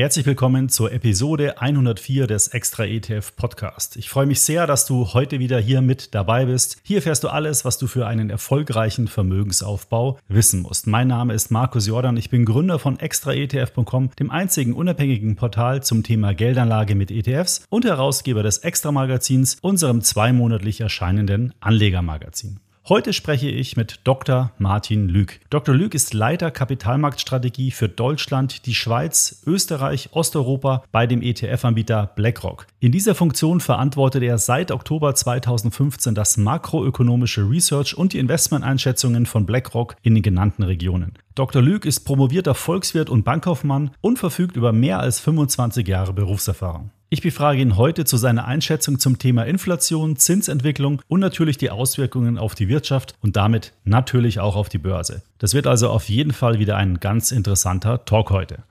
Herzlich willkommen zur Episode 104 des Extra ETF Podcast. Ich freue mich sehr, dass du heute wieder hier mit dabei bist. Hier erfährst du alles, was du für einen erfolgreichen Vermögensaufbau wissen musst. Mein Name ist Markus Jordan. Ich bin Gründer von extraetf.com, dem einzigen unabhängigen Portal zum Thema Geldanlage mit ETFs und Herausgeber des Extra Magazins, unserem zweimonatlich erscheinenden Anlegermagazin. Heute spreche ich mit Dr. Martin Lüg. Dr. Lüg ist Leiter Kapitalmarktstrategie für Deutschland, die Schweiz, Österreich, Osteuropa bei dem ETF-Anbieter BlackRock. In dieser Funktion verantwortet er seit Oktober 2015 das makroökonomische Research und die Investmenteinschätzungen von BlackRock in den genannten Regionen. Dr. Lüg ist promovierter Volkswirt und Bankkaufmann und verfügt über mehr als 25 Jahre Berufserfahrung. Ich befrage ihn heute zu seiner Einschätzung zum Thema Inflation, Zinsentwicklung und natürlich die Auswirkungen auf die Wirtschaft und damit natürlich auch auf die Börse. Das wird also auf jeden Fall wieder ein ganz interessanter Talk heute.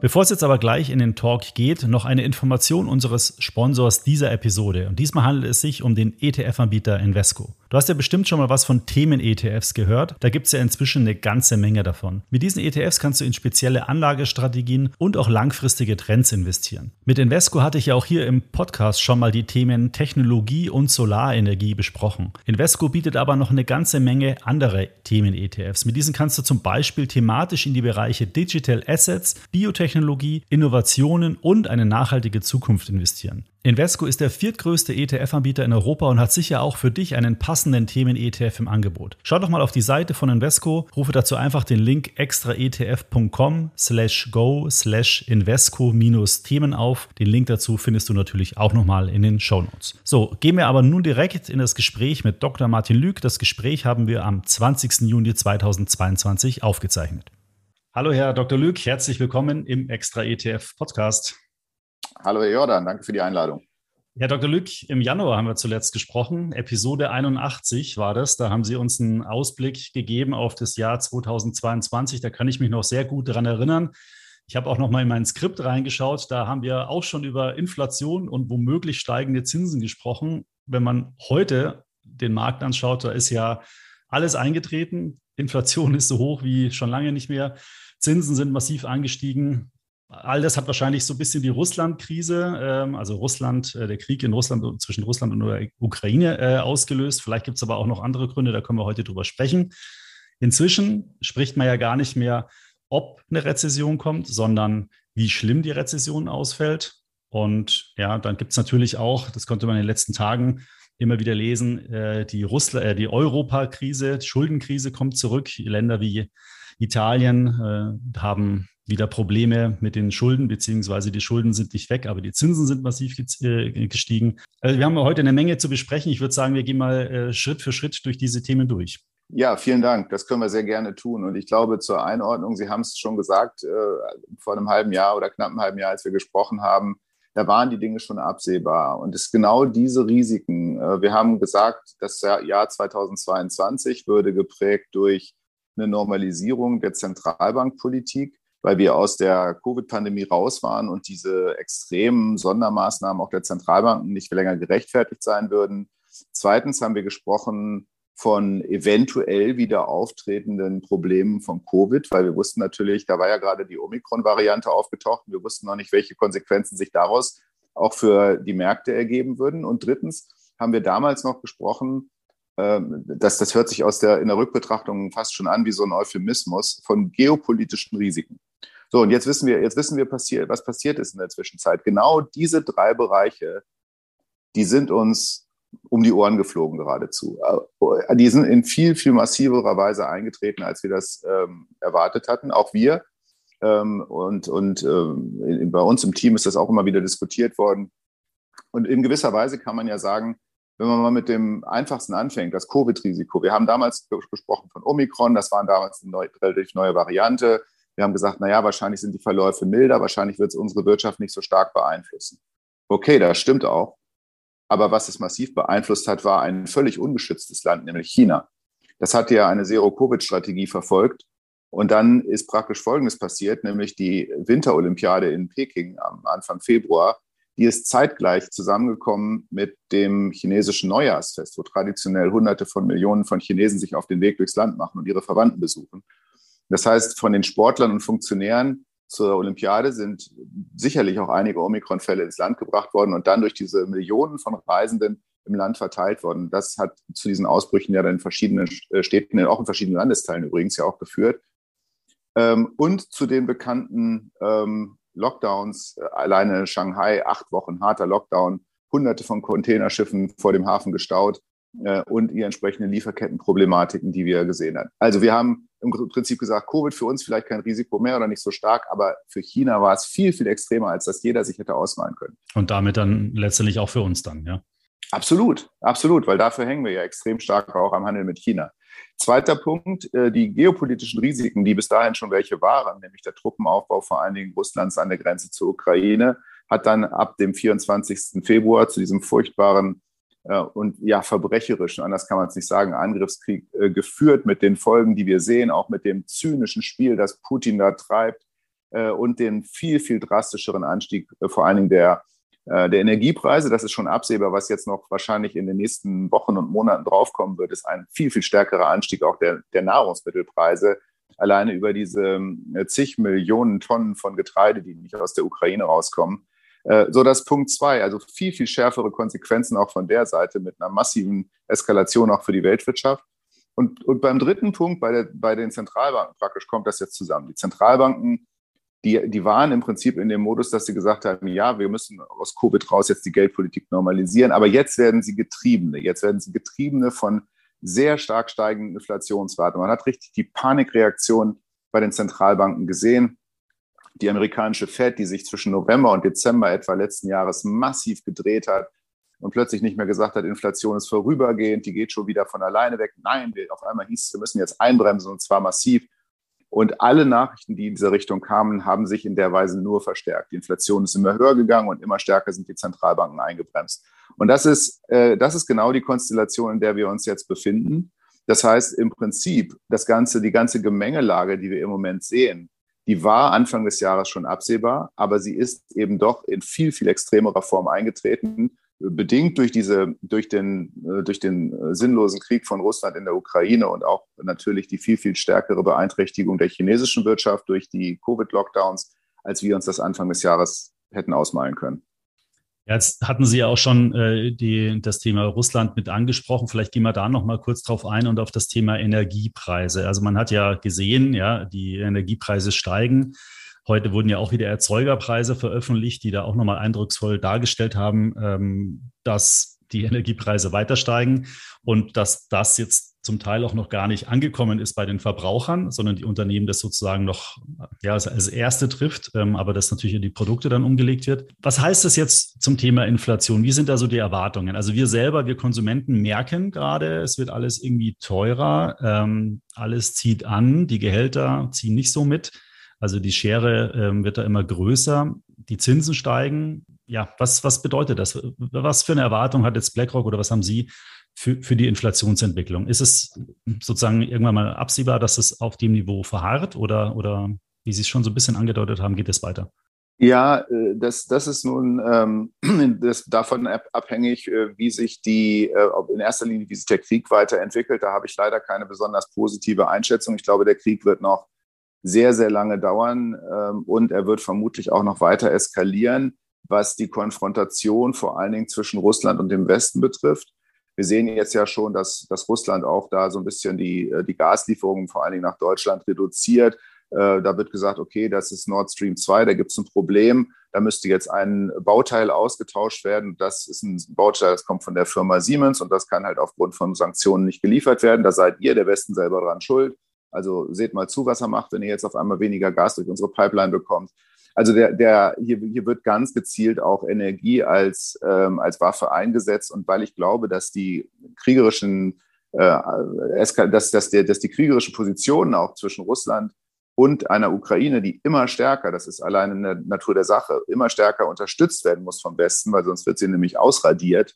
Bevor es jetzt aber gleich in den Talk geht, noch eine Information unseres Sponsors dieser Episode. Und diesmal handelt es sich um den ETF-Anbieter Invesco. Du hast ja bestimmt schon mal was von Themen-ETFs gehört. Da gibt es ja inzwischen eine ganze Menge davon. Mit diesen ETFs kannst du in spezielle Anlagestrategien und auch langfristige Trends investieren. Mit Invesco hatte ich ja auch hier im Podcast schon mal die Themen Technologie und Solarenergie besprochen. Invesco bietet aber noch eine ganze Menge andere Themen-ETFs. Mit diesen kannst du zum Beispiel thematisch in die Bereiche Digital Assets, Biotechnologie, Innovationen und eine nachhaltige Zukunft investieren. Invesco ist der viertgrößte ETF-Anbieter in Europa und hat sicher auch für dich einen passenden Themen-ETF im Angebot. Schau doch mal auf die Seite von Invesco, rufe dazu einfach den Link extraetf.com slash go slash Invesco-Themen auf. Den Link dazu findest du natürlich auch nochmal in den Show Notes. So, gehen wir aber nun direkt in das Gespräch mit Dr. Martin Lüg. Das Gespräch haben wir am 20. Juni 2022 aufgezeichnet. Hallo Herr Dr. Lüg, herzlich willkommen im Extra ETF Podcast. Hallo Herr Jordan, danke für die Einladung. Herr Dr. Lück, im Januar haben wir zuletzt gesprochen. Episode 81 war das. Da haben Sie uns einen Ausblick gegeben auf das Jahr 2022. Da kann ich mich noch sehr gut daran erinnern. Ich habe auch noch mal in mein Skript reingeschaut. Da haben wir auch schon über Inflation und womöglich steigende Zinsen gesprochen. Wenn man heute den Markt anschaut, da ist ja alles eingetreten. Inflation ist so hoch wie schon lange nicht mehr. Zinsen sind massiv angestiegen. All das hat wahrscheinlich so ein bisschen die Russland-Krise, ähm, also Russland, äh, der Krieg in Russland zwischen Russland und der Ukraine äh, ausgelöst. Vielleicht gibt es aber auch noch andere Gründe, da können wir heute drüber sprechen. Inzwischen spricht man ja gar nicht mehr, ob eine Rezession kommt, sondern wie schlimm die Rezession ausfällt. Und ja, dann gibt es natürlich auch, das konnte man in den letzten Tagen immer wieder lesen, äh, die, Russland, äh, die Europa-Krise, die Schuldenkrise kommt zurück. Länder wie Italien äh, haben wieder Probleme mit den Schulden, beziehungsweise die Schulden sind nicht weg, aber die Zinsen sind massiv äh, gestiegen. Also wir haben heute eine Menge zu besprechen. Ich würde sagen, wir gehen mal äh, Schritt für Schritt durch diese Themen durch. Ja, vielen Dank. Das können wir sehr gerne tun. Und ich glaube, zur Einordnung, Sie haben es schon gesagt, äh, vor einem halben Jahr oder knapp einem halben Jahr, als wir gesprochen haben, da waren die Dinge schon absehbar. Und es ist genau diese Risiken. Wir haben gesagt, das Jahr 2022 würde geprägt durch eine Normalisierung der Zentralbankpolitik weil wir aus der Covid-Pandemie raus waren und diese extremen Sondermaßnahmen auch der Zentralbanken nicht länger gerechtfertigt sein würden. Zweitens haben wir gesprochen von eventuell wieder auftretenden Problemen von Covid, weil wir wussten natürlich, da war ja gerade die Omikron-Variante aufgetaucht. Wir wussten noch nicht, welche Konsequenzen sich daraus auch für die Märkte ergeben würden. Und drittens haben wir damals noch gesprochen das, das hört sich aus der, in der Rückbetrachtung fast schon an wie so ein Euphemismus von geopolitischen Risiken. So, und jetzt wissen wir, jetzt wissen wir, passiert, was passiert ist in der Zwischenzeit. Genau diese drei Bereiche, die sind uns um die Ohren geflogen geradezu. Äh, die sind in viel, viel massiverer Weise eingetreten, als wir das ähm, erwartet hatten. Auch wir. Ähm, und und ähm, bei uns im Team ist das auch immer wieder diskutiert worden. Und in gewisser Weise kann man ja sagen, wenn man mal mit dem einfachsten anfängt, das Covid-Risiko. Wir haben damals gesprochen von Omikron, das war damals eine neu, relativ neue Variante. Wir haben gesagt, naja, wahrscheinlich sind die Verläufe milder, wahrscheinlich wird es unsere Wirtschaft nicht so stark beeinflussen. Okay, das stimmt auch. Aber was es massiv beeinflusst hat, war ein völlig ungeschütztes Land, nämlich China. Das hat ja eine Zero-Covid-Strategie verfolgt Und dann ist praktisch Folgendes passiert, nämlich die Winterolympiade in Peking am Anfang Februar, die ist zeitgleich zusammengekommen mit dem chinesischen Neujahrsfest, wo traditionell Hunderte von Millionen von Chinesen sich auf den Weg durchs Land machen und ihre Verwandten besuchen. Das heißt, von den Sportlern und Funktionären zur Olympiade sind sicherlich auch einige Omikron-Fälle ins Land gebracht worden und dann durch diese Millionen von Reisenden im Land verteilt worden. Das hat zu diesen Ausbrüchen ja dann in verschiedenen äh, Städten, auch in verschiedenen Landesteilen übrigens ja auch geführt. Ähm, und zu den bekannten ähm, Lockdowns, äh, alleine Shanghai, acht Wochen harter Lockdown, hunderte von Containerschiffen vor dem Hafen gestaut äh, und die entsprechenden Lieferkettenproblematiken, die wir gesehen haben. Also wir haben im Prinzip gesagt, Covid für uns vielleicht kein Risiko mehr oder nicht so stark, aber für China war es viel, viel extremer, als das jeder sich hätte ausmalen können. Und damit dann letztendlich auch für uns dann, ja? Absolut, absolut, weil dafür hängen wir ja extrem stark auch am Handel mit China. Zweiter Punkt, äh, die geopolitischen Risiken, die bis dahin schon welche waren, nämlich der Truppenaufbau vor allen Dingen Russlands an der Grenze zur Ukraine, hat dann ab dem 24. Februar zu diesem furchtbaren äh, und ja verbrecherischen, anders kann man es nicht sagen, Angriffskrieg äh, geführt mit den Folgen, die wir sehen, auch mit dem zynischen Spiel, das Putin da treibt und den viel, viel drastischeren Anstieg vor allen Dingen der, der Energiepreise. Das ist schon absehbar, was jetzt noch wahrscheinlich in den nächsten Wochen und Monaten draufkommen wird, ist ein viel, viel stärkerer Anstieg auch der, der Nahrungsmittelpreise. Alleine über diese zig Millionen Tonnen von Getreide, die nicht aus der Ukraine rauskommen. Äh, so dass Punkt zwei, also viel, viel schärfere Konsequenzen auch von der Seite mit einer massiven Eskalation auch für die Weltwirtschaft. Und, und beim dritten Punkt, bei, der, bei den Zentralbanken praktisch, kommt das jetzt zusammen. Die Zentralbanken, die, die waren im Prinzip in dem Modus, dass sie gesagt haben, ja, wir müssen aus Covid raus jetzt die Geldpolitik normalisieren, aber jetzt werden sie Getriebene. Jetzt werden sie Getriebene von sehr stark steigenden Inflationsraten. Man hat richtig die Panikreaktion bei den Zentralbanken gesehen die amerikanische Fed, die sich zwischen November und Dezember etwa letzten Jahres massiv gedreht hat und plötzlich nicht mehr gesagt hat, Inflation ist vorübergehend, die geht schon wieder von alleine weg. Nein, auf einmal hieß es, wir müssen jetzt einbremsen und zwar massiv. Und alle Nachrichten, die in diese Richtung kamen, haben sich in der Weise nur verstärkt. Die Inflation ist immer höher gegangen und immer stärker sind die Zentralbanken eingebremst. Und das ist, äh, das ist genau die Konstellation, in der wir uns jetzt befinden. Das heißt im Prinzip, das ganze, die ganze Gemengelage, die wir im Moment sehen, die war Anfang des Jahres schon absehbar, aber sie ist eben doch in viel, viel extremerer Form eingetreten, bedingt durch diese, durch den, äh, durch den äh, sinnlosen Krieg von Russland in der Ukraine und auch natürlich die viel, viel stärkere Beeinträchtigung der chinesischen Wirtschaft durch die Covid-Lockdowns, als wir uns das Anfang des Jahres hätten ausmalen können. Jetzt hatten Sie ja auch schon äh, die, das Thema Russland mit angesprochen. Vielleicht gehen wir da noch mal kurz drauf ein und auf das Thema Energiepreise. Also man hat ja gesehen, ja, die Energiepreise steigen. Heute wurden ja auch wieder Erzeugerpreise veröffentlicht, die da auch nochmal eindrucksvoll dargestellt haben, ähm, dass die Energiepreise weiter steigen und dass das jetzt zum Teil auch noch gar nicht angekommen ist bei den Verbrauchern, sondern die Unternehmen das sozusagen noch ja, als erste trifft, ähm, aber das natürlich in die Produkte dann umgelegt wird. Was heißt das jetzt zum Thema Inflation? Wie sind da so die Erwartungen? Also wir selber, wir Konsumenten merken gerade, es wird alles irgendwie teurer, ähm, alles zieht an, die Gehälter ziehen nicht so mit. Also die Schere ähm, wird da immer größer, die Zinsen steigen. Ja, was, was bedeutet das? Was für eine Erwartung hat jetzt BlackRock oder was haben Sie für, für die Inflationsentwicklung? Ist es sozusagen irgendwann mal absehbar, dass es auf dem Niveau verharrt oder, oder wie Sie es schon so ein bisschen angedeutet haben, geht es weiter? Ja, äh, das, das ist nun ähm, das davon abhängig, äh, wie sich die, äh, in erster Linie, wie sich der Krieg weiterentwickelt. Da habe ich leider keine besonders positive Einschätzung. Ich glaube, der Krieg wird noch sehr, sehr lange dauern ähm, und er wird vermutlich auch noch weiter eskalieren, was die Konfrontation vor allen Dingen zwischen Russland und dem Westen betrifft. Wir sehen jetzt ja schon, dass, dass Russland auch da so ein bisschen die, äh, die Gaslieferungen vor allen Dingen nach Deutschland reduziert. Äh, da wird gesagt, okay, das ist Nord Stream 2, da gibt es ein Problem. Da müsste jetzt ein Bauteil ausgetauscht werden. Das ist ein Bauteil, das kommt von der Firma Siemens und das kann halt aufgrund von Sanktionen nicht geliefert werden. Da seid ihr, der Westen, selber dran schuld. Also seht mal zu, was er macht, wenn ihr jetzt auf einmal weniger Gas durch unsere Pipeline bekommt. Also der, der, hier, hier wird ganz gezielt auch Energie als, ähm, als Waffe eingesetzt. Und weil ich glaube, dass die kriegerischen, äh, dass, dass, der, dass die kriegerischen Positionen auch zwischen Russland und einer Ukraine, die immer stärker, das ist allein in der Natur der Sache, immer stärker unterstützt werden muss vom Westen, weil sonst wird sie nämlich ausradiert,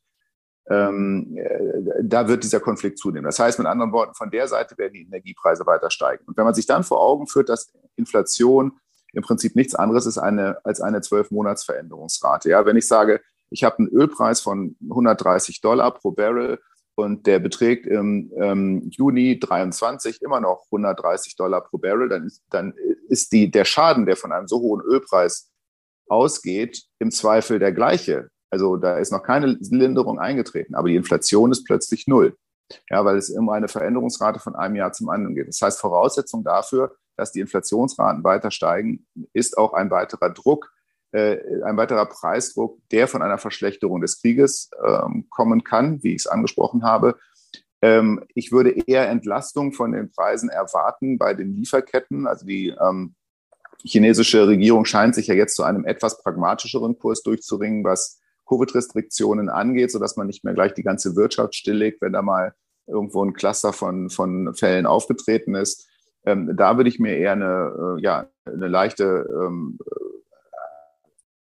ähm, äh, da wird dieser Konflikt zunehmen. Das heißt mit anderen Worten, von der Seite werden die Energiepreise weiter steigen. Und wenn man sich dann vor Augen führt, dass Inflation im Prinzip nichts anderes ist eine, als eine Zwölf-Monats-Veränderungsrate. Ja, wenn ich sage, ich habe einen Ölpreis von 130 Dollar pro Barrel und der beträgt im ähm, Juni 23 immer noch 130 Dollar pro Barrel, dann ist, dann ist die, der Schaden, der von einem so hohen Ölpreis ausgeht, im Zweifel der gleiche. Also da ist noch keine Linderung eingetreten, aber die Inflation ist plötzlich null. Ja, weil es immer eine Veränderungsrate von einem Jahr zum anderen geht. Das heißt, Voraussetzung dafür, dass die Inflationsraten weiter steigen, ist auch ein weiterer Druck, äh, ein weiterer Preisdruck, der von einer Verschlechterung des Krieges ähm, kommen kann, wie ich es angesprochen habe. Ähm, ich würde eher Entlastung von den Preisen erwarten bei den Lieferketten. Also die ähm, chinesische Regierung scheint sich ja jetzt zu einem etwas pragmatischeren Kurs durchzuringen, was Covid-Restriktionen angeht, sodass man nicht mehr gleich die ganze Wirtschaft stilllegt, wenn da mal irgendwo ein Cluster von, von Fällen aufgetreten ist. Ähm, da würde ich mir eher eine, äh, ja, eine leichte ähm,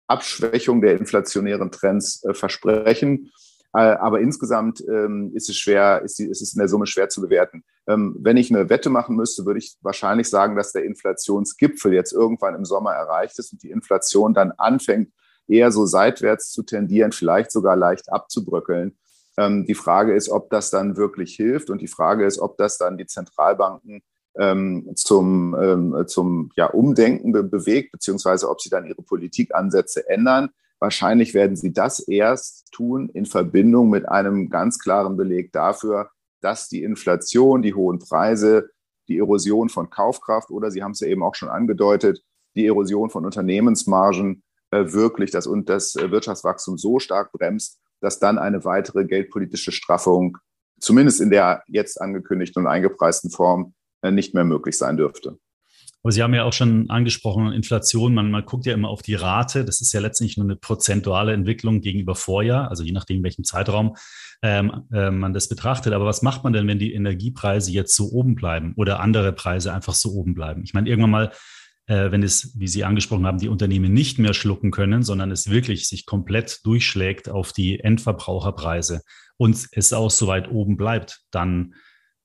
Abschwächung der inflationären Trends äh, versprechen. Äh, aber insgesamt ähm, ist es schwer, ist, die, ist es in der Summe schwer zu bewerten. Ähm, wenn ich eine Wette machen müsste, würde ich wahrscheinlich sagen, dass der Inflationsgipfel jetzt irgendwann im Sommer erreicht ist und die Inflation dann anfängt, eher so seitwärts zu tendieren, vielleicht sogar leicht abzubröckeln. Ähm, die Frage ist, ob das dann wirklich hilft und die Frage ist, ob das dann die Zentralbanken ähm, zum, ähm, zum ja, Umdenken be bewegt, beziehungsweise ob sie dann ihre Politikansätze ändern. Wahrscheinlich werden sie das erst tun in Verbindung mit einem ganz klaren Beleg dafür, dass die Inflation, die hohen Preise, die Erosion von Kaufkraft oder Sie haben es ja eben auch schon angedeutet, die Erosion von Unternehmensmargen wirklich das, und das Wirtschaftswachstum so stark bremst, dass dann eine weitere geldpolitische Straffung, zumindest in der jetzt angekündigten und eingepreisten Form, äh, nicht mehr möglich sein dürfte. Aber Sie haben ja auch schon angesprochen, Inflation, man, man guckt ja immer auf die Rate. Das ist ja letztlich nur eine prozentuale Entwicklung gegenüber Vorjahr, also je nachdem, welchem Zeitraum ähm, äh, man das betrachtet. Aber was macht man denn, wenn die Energiepreise jetzt so oben bleiben oder andere Preise einfach so oben bleiben? Ich meine, irgendwann mal äh, wenn es, wie Sie angesprochen haben, die Unternehmen nicht mehr schlucken können, sondern es wirklich sich komplett durchschlägt auf die Endverbraucherpreise und es auch so weit oben bleibt, dann,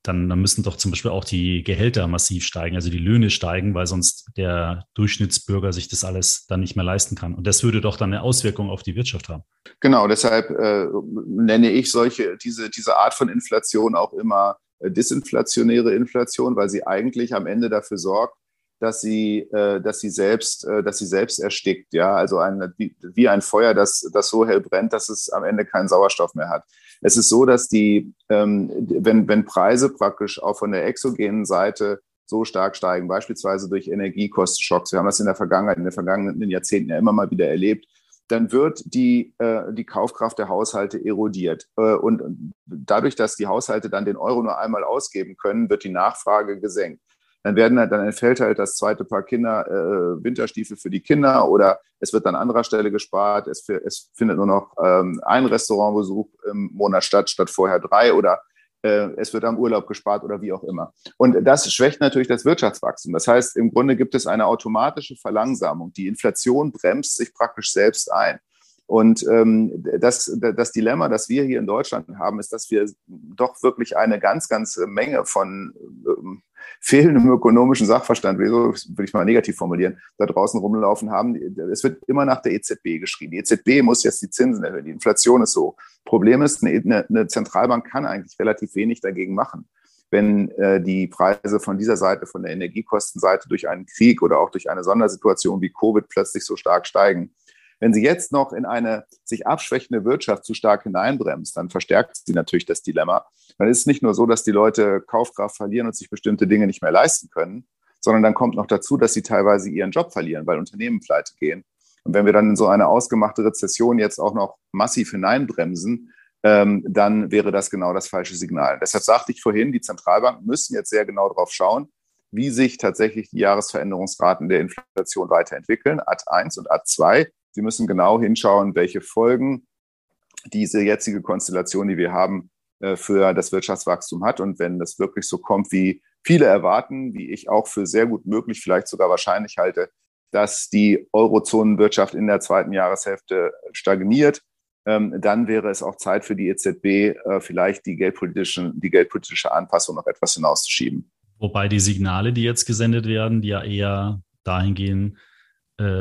dann, dann müssen doch zum Beispiel auch die Gehälter massiv steigen, also die Löhne steigen, weil sonst der Durchschnittsbürger sich das alles dann nicht mehr leisten kann. Und das würde doch dann eine Auswirkung auf die Wirtschaft haben. Genau, deshalb äh, nenne ich solche, diese, diese Art von Inflation auch immer äh, disinflationäre Inflation, weil sie eigentlich am Ende dafür sorgt, dass sie, äh, dass sie selbst, äh, dass sie selbst erstickt. Ja, also ein, wie, wie ein Feuer, das, das so hell brennt, dass es am Ende keinen Sauerstoff mehr hat. Es ist so, dass die, ähm, wenn, wenn Preise praktisch auch von der exogenen Seite so stark steigen, beispielsweise durch Energiekostenschocks, wir haben das in der Vergangenheit, in den vergangenen Jahrzehnten ja immer mal wieder erlebt, dann wird die, äh, die Kaufkraft der Haushalte erodiert. Äh, und dadurch, dass die Haushalte dann den Euro nur einmal ausgeben können, wird die Nachfrage gesenkt dann werden halt, dann entfällt halt das zweite Paar Kinder, äh, Winterstiefel für die Kinder oder es wird an anderer Stelle gespart, es, es findet nur noch ähm, ein Restaurantbesuch im Monat statt, statt vorher drei oder äh, es wird am Urlaub gespart oder wie auch immer. Und das schwächt natürlich das Wirtschaftswachstum. Das heißt, im Grunde gibt es eine automatische Verlangsamung. Die Inflation bremst sich praktisch selbst ein. Und ähm, das, das Dilemma, das wir hier in Deutschland haben, ist, dass wir doch wirklich eine ganz, ganz Menge von ähm, fehlendem ökonomischen Sachverstand, will ich mal negativ formulieren, da draußen rumlaufen haben. Es wird immer nach der EZB geschrieben. Die EZB muss jetzt die Zinsen erhöhen. Die Inflation ist so. Problem ist, eine, eine Zentralbank kann eigentlich relativ wenig dagegen machen wenn äh, die Preise von dieser Seite, von der Energiekostenseite durch einen Krieg oder auch durch eine Sondersituation wie Covid plötzlich so stark steigen. Wenn sie jetzt noch in eine sich abschwächende Wirtschaft zu stark hineinbremst, dann verstärkt sie natürlich das Dilemma. Dann ist es nicht nur so, dass die Leute Kaufkraft verlieren und sich bestimmte Dinge nicht mehr leisten können, sondern dann kommt noch dazu, dass sie teilweise ihren Job verlieren, weil Unternehmen pleite gehen. Und wenn wir dann in so eine ausgemachte Rezession jetzt auch noch massiv hineinbremsen, ähm, dann wäre das genau das falsche Signal. Deshalb sagte ich vorhin, die Zentralbanken müssen jetzt sehr genau darauf schauen, wie sich tatsächlich die Jahresveränderungsraten der Inflation weiterentwickeln, AD 1 und AD 2. Sie müssen genau hinschauen, welche Folgen diese jetzige Konstellation, die wir haben, äh, für das Wirtschaftswachstum hat. Und wenn das wirklich so kommt, wie viele erwarten, wie ich auch für sehr gut möglich, vielleicht sogar wahrscheinlich halte, dass die Eurozonenwirtschaft in der zweiten Jahreshälfte stagniert, ähm, dann wäre es auch Zeit für die EZB, äh, vielleicht die, geldpolitischen, die geldpolitische Anpassung noch etwas hinauszuschieben. Wobei die Signale, die jetzt gesendet werden, die ja eher dahin gehen, äh,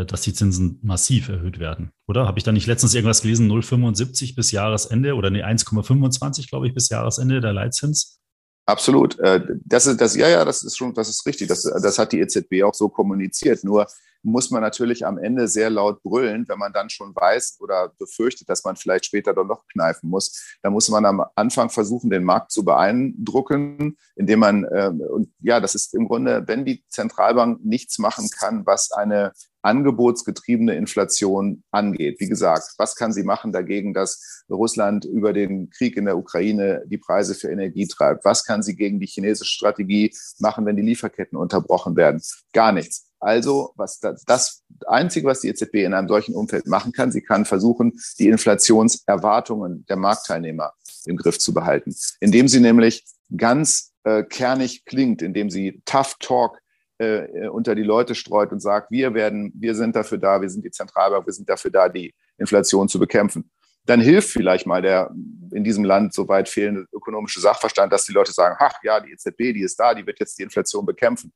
dass die Zinsen massiv erhöht werden, oder? Habe ich da nicht letztens irgendwas gelesen, 0,75 bis Jahresende oder nee, 1,25, glaube ich, bis Jahresende der Leitzins? Absolut. Äh, das ist das, ja, ja, das ist schon, das ist richtig. Das, das hat die EZB auch so kommuniziert. Nur muss man natürlich am Ende sehr laut brüllen, wenn man dann schon weiß oder befürchtet, dass man vielleicht später doch noch kneifen muss. Da muss man am Anfang versuchen, den Markt zu beeindrucken, indem man, äh, und ja, das ist im Grunde, wenn die Zentralbank nichts machen kann, was eine angebotsgetriebene Inflation angeht. Wie gesagt, was kann sie machen dagegen, dass Russland über den Krieg in der Ukraine die Preise für Energie treibt? Was kann sie gegen die chinesische Strategie machen, wenn die Lieferketten unterbrochen werden? Gar nichts. Also, was das, das Einzige, was die EZB in einem solchen Umfeld machen kann, sie kann versuchen, die Inflationserwartungen der Marktteilnehmer im Griff zu behalten, indem sie nämlich ganz äh, kernig klingt, indem sie Tough Talk äh, unter die Leute streut und sagt, wir werden, wir sind dafür da, wir sind die Zentralbank, wir sind dafür da, die Inflation zu bekämpfen. Dann hilft vielleicht mal der in diesem Land so weit fehlende ökonomische Sachverstand, dass die Leute sagen, ach ja, die EZB, die ist da, die wird jetzt die Inflation bekämpfen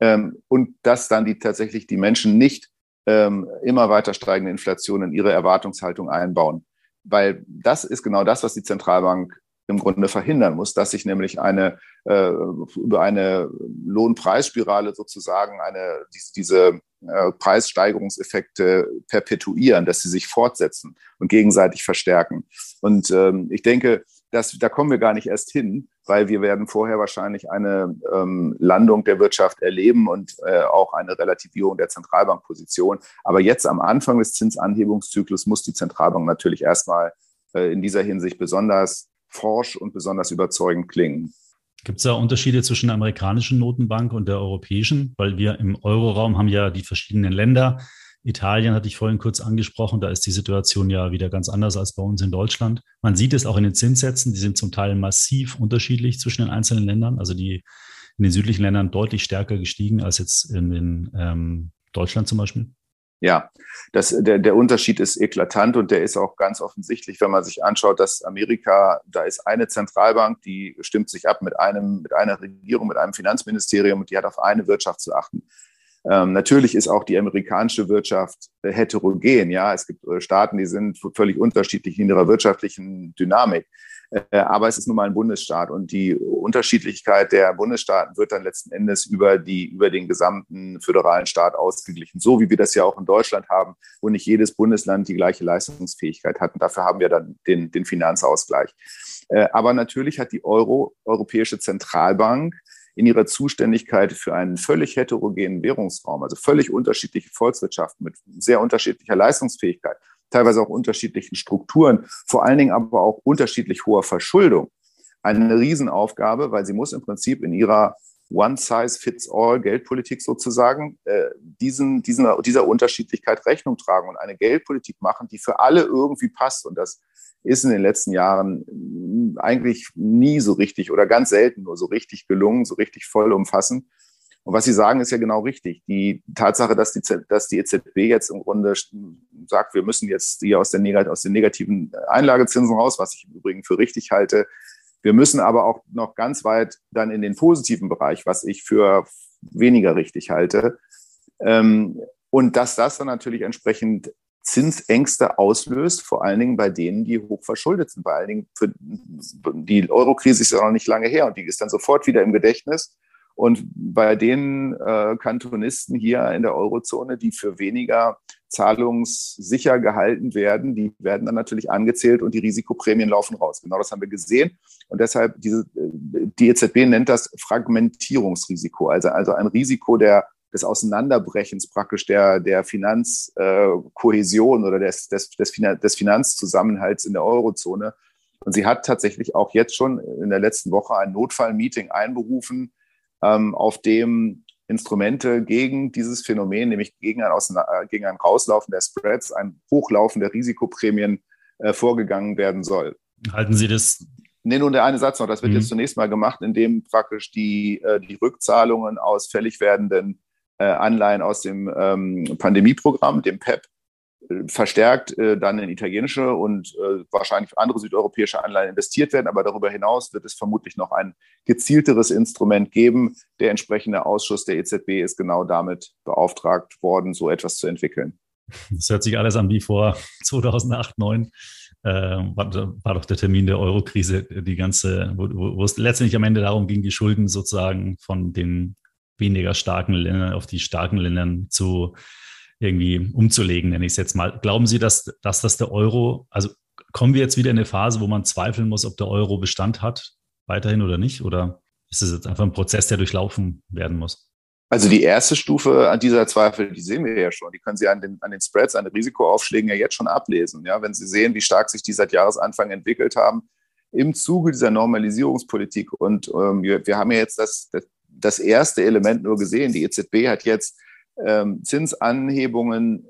ähm, und dass dann die tatsächlich die Menschen nicht ähm, immer weiter steigende Inflation in ihre Erwartungshaltung einbauen. Weil das ist genau das, was die Zentralbank im Grunde verhindern muss, dass sich nämlich eine äh, über eine Lohnpreisspirale sozusagen eine diese, diese äh, Preissteigerungseffekte perpetuieren, dass sie sich fortsetzen und gegenseitig verstärken. Und ähm, ich denke, dass da kommen wir gar nicht erst hin, weil wir werden vorher wahrscheinlich eine ähm, Landung der Wirtschaft erleben und äh, auch eine Relativierung der Zentralbankposition. Aber jetzt am Anfang des Zinsanhebungszyklus muss die Zentralbank natürlich erstmal äh, in dieser Hinsicht besonders forsch und besonders überzeugend klingen. Gibt es da Unterschiede zwischen der amerikanischen Notenbank und der europäischen? Weil wir im Euroraum haben ja die verschiedenen Länder. Italien hatte ich vorhin kurz angesprochen, da ist die Situation ja wieder ganz anders als bei uns in Deutschland. Man sieht es auch in den Zinssätzen, die sind zum Teil massiv unterschiedlich zwischen den einzelnen Ländern. Also die in den südlichen Ländern deutlich stärker gestiegen als jetzt in den, ähm, Deutschland zum Beispiel. Ja, das, der, der Unterschied ist eklatant und der ist auch ganz offensichtlich, wenn man sich anschaut, dass Amerika, da ist eine Zentralbank, die stimmt sich ab mit einem, mit einer Regierung, mit einem Finanzministerium und die hat auf eine Wirtschaft zu achten. Ähm, natürlich ist auch die amerikanische Wirtschaft äh, heterogen. Ja, es gibt äh, Staaten, die sind völlig unterschiedlich in ihrer wirtschaftlichen Dynamik. Äh, aber es ist nun mal ein Bundesstaat und die Unterschiedlichkeit der Bundesstaaten wird dann letzten Endes über die, über den gesamten föderalen Staat ausgeglichen. So wie wir das ja auch in Deutschland haben, wo nicht jedes Bundesland die gleiche Leistungsfähigkeit hat. Und dafür haben wir dann den, den Finanzausgleich. Äh, aber natürlich hat die Euro, Europäische Zentralbank in ihrer Zuständigkeit für einen völlig heterogenen Währungsraum, also völlig unterschiedliche Volkswirtschaften mit sehr unterschiedlicher Leistungsfähigkeit, teilweise auch unterschiedlichen Strukturen, vor allen Dingen aber auch unterschiedlich hoher Verschuldung, eine Riesenaufgabe, weil sie muss im Prinzip in ihrer One-Size-Fits-All-Geldpolitik sozusagen äh, diesen, diesen, dieser Unterschiedlichkeit Rechnung tragen und eine Geldpolitik machen, die für alle irgendwie passt. Und das ist in den letzten Jahren eigentlich nie so richtig oder ganz selten nur so richtig gelungen, so richtig vollumfassend. Und was Sie sagen, ist ja genau richtig. Die Tatsache, dass die, dass die EZB jetzt im Grunde sagt, wir müssen jetzt hier aus, der, aus den negativen Einlagezinsen raus, was ich im Übrigen für richtig halte. Wir müssen aber auch noch ganz weit dann in den positiven Bereich, was ich für weniger richtig halte. Ähm, und dass das dann natürlich entsprechend Zinsängste auslöst, vor allen Dingen bei denen, die hoch verschuldet sind. Vor allen Dingen für die Eurokrise ist ja noch nicht lange her und die ist dann sofort wieder im Gedächtnis. Und bei den äh, Kantonisten hier in der Eurozone, die für weniger zahlungssicher gehalten werden, die werden dann natürlich angezählt und die Risikoprämien laufen raus. Genau das haben wir gesehen. Und deshalb, diese, die EZB nennt das Fragmentierungsrisiko, also, also ein Risiko der des Auseinanderbrechens praktisch der, der Finanzkohäsion äh, oder des, des, des, Finan des Finanzzusammenhalts in der Eurozone. Und sie hat tatsächlich auch jetzt schon in der letzten Woche ein Notfallmeeting einberufen, ähm, auf dem Instrumente gegen dieses Phänomen, nämlich gegen ein, äh, gegen ein Rauslaufen der Spreads, ein Hochlaufen der Risikoprämien äh, vorgegangen werden soll. Halten Sie das Nee, nun der eine Satz noch. Das wird mhm. jetzt zunächst mal gemacht, indem praktisch die, äh, die Rückzahlungen aus fällig werdenden Anleihen aus dem ähm, Pandemieprogramm, dem PEP, verstärkt äh, dann in italienische und äh, wahrscheinlich andere südeuropäische Anleihen investiert werden. Aber darüber hinaus wird es vermutlich noch ein gezielteres Instrument geben. Der entsprechende Ausschuss der EZB ist genau damit beauftragt worden, so etwas zu entwickeln. Das hört sich alles an wie vor 2008, 2009. Äh, war, war, doch der Termin der Eurokrise, die ganze, wo, wo es letztendlich am Ende darum ging, die Schulden sozusagen von den weniger starken Ländern auf die starken Ländern zu irgendwie umzulegen, nenne ich es jetzt mal. Glauben Sie, dass, dass das der Euro, also kommen wir jetzt wieder in eine Phase, wo man zweifeln muss, ob der Euro Bestand hat, weiterhin oder nicht? Oder ist es jetzt einfach ein Prozess, der durchlaufen werden muss? Also die erste Stufe an dieser Zweifel, die sehen wir ja schon. Die können Sie an den, an den Spreads, an den Risikoaufschlägen ja jetzt schon ablesen. Ja, wenn Sie sehen, wie stark sich die seit Jahresanfang entwickelt haben im Zuge dieser Normalisierungspolitik. Und ähm, wir, wir haben ja jetzt das, das, das erste Element nur gesehen. Die EZB hat jetzt ähm, Zinsanhebungen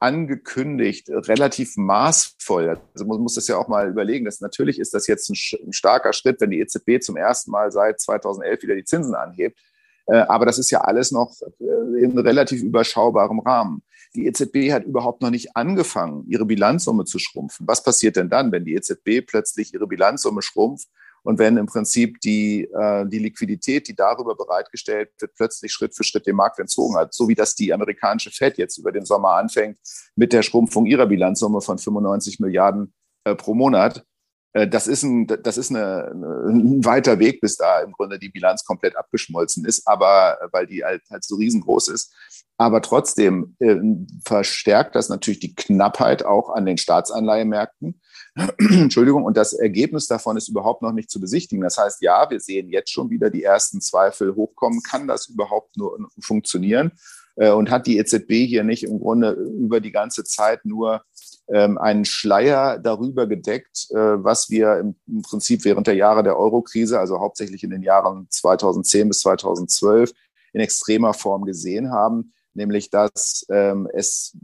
angekündigt, relativ maßvoll. Also man muss das ja auch mal überlegen. Dass natürlich ist das jetzt ein, ein, starker Schritt, wenn die EZB zum ersten Mal seit 2011 wieder die Zinsen anhebt. Äh, aber das ist ja alles noch äh, in relativ überschaubarem Rahmen. Die EZB hat überhaupt noch nicht angefangen, ihre Bilanzsumme zu schrumpfen. Was passiert denn dann, wenn die EZB plötzlich ihre Bilanzsumme schrumpft und wenn im Prinzip die, äh, die Liquidität, die darüber bereitgestellt wird, plötzlich Schritt für Schritt dem Markt entzogen hat, so wie das die amerikanische Fed jetzt über den Sommer anfängt mit der Schrumpfung ihrer Bilanzsumme von 95 Milliarden äh, pro Monat. Äh, das ist, ein, das ist eine, ein weiter Weg, bis da im Grunde die Bilanz komplett abgeschmolzen ist, aber weil die halt, halt so riesengroß ist. Aber trotzdem äh, verstärkt das natürlich die Knappheit auch an den Staatsanleihemärkten. Entschuldigung, und das Ergebnis davon ist überhaupt noch nicht zu besichtigen. Das heißt, ja, wir sehen jetzt schon wieder die ersten Zweifel hochkommen. Kann das überhaupt nur funktionieren? Äh, und hat die EZB hier nicht im Grunde über die ganze Zeit nur ähm, einen Schleier darüber gedeckt, äh, was wir im Prinzip während der Jahre der Eurokrise, also hauptsächlich in den Jahren 2010 bis 2012, in extremer Form gesehen haben, nämlich dass ähm, es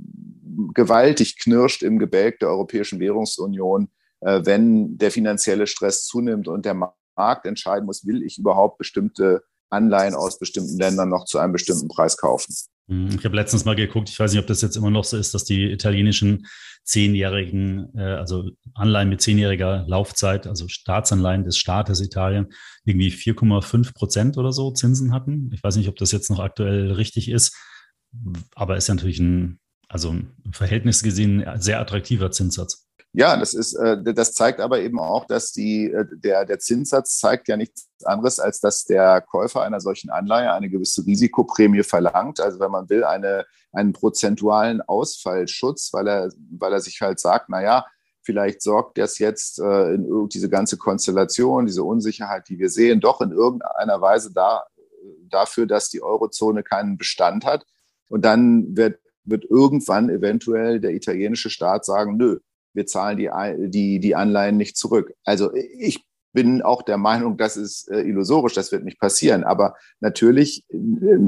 gewaltig knirscht im Gebälk der Europäischen Währungsunion, äh, wenn der finanzielle Stress zunimmt und der Markt entscheiden muss, will ich überhaupt bestimmte Anleihen aus bestimmten Ländern noch zu einem bestimmten Preis kaufen. Hm, ich habe letztens mal geguckt, ich weiß nicht, ob das jetzt immer noch so ist, dass die italienischen zehnjährigen, äh, also Anleihen mit zehnjähriger Laufzeit, also Staatsanleihen des Staates Italien, irgendwie 4,5 Prozent oder so Zinsen hatten. Ich weiß nicht, ob das jetzt noch aktuell richtig ist, aber ist ja natürlich ein, also ein Verhältnis gesehen sehr attraktiver Zinssatz. Ja, das ist, äh, das zeigt aber eben auch, dass die, äh, der, der Zinssatz zeigt ja nichts anderes, als dass der Käufer einer solchen Anleihe eine gewisse Risikoprämie verlangt. Also wenn man will, eine, einen prozentualen Ausfallschutz, weil er, weil er sich halt sagt, na ja, vielleicht sorgt das jetzt äh, in diese ganze Konstellation, diese Unsicherheit, die wir sehen, doch in irgendeiner Weise da, dafür, dass die Eurozone keinen Bestand hat. Und dann wird, wird irgendwann eventuell der italienische Staat sagen, nö, wir zahlen die, die, die Anleihen nicht zurück. Also ich bin auch der Meinung, das ist äh, illusorisch, das wird nicht passieren. Aber natürlich, äh,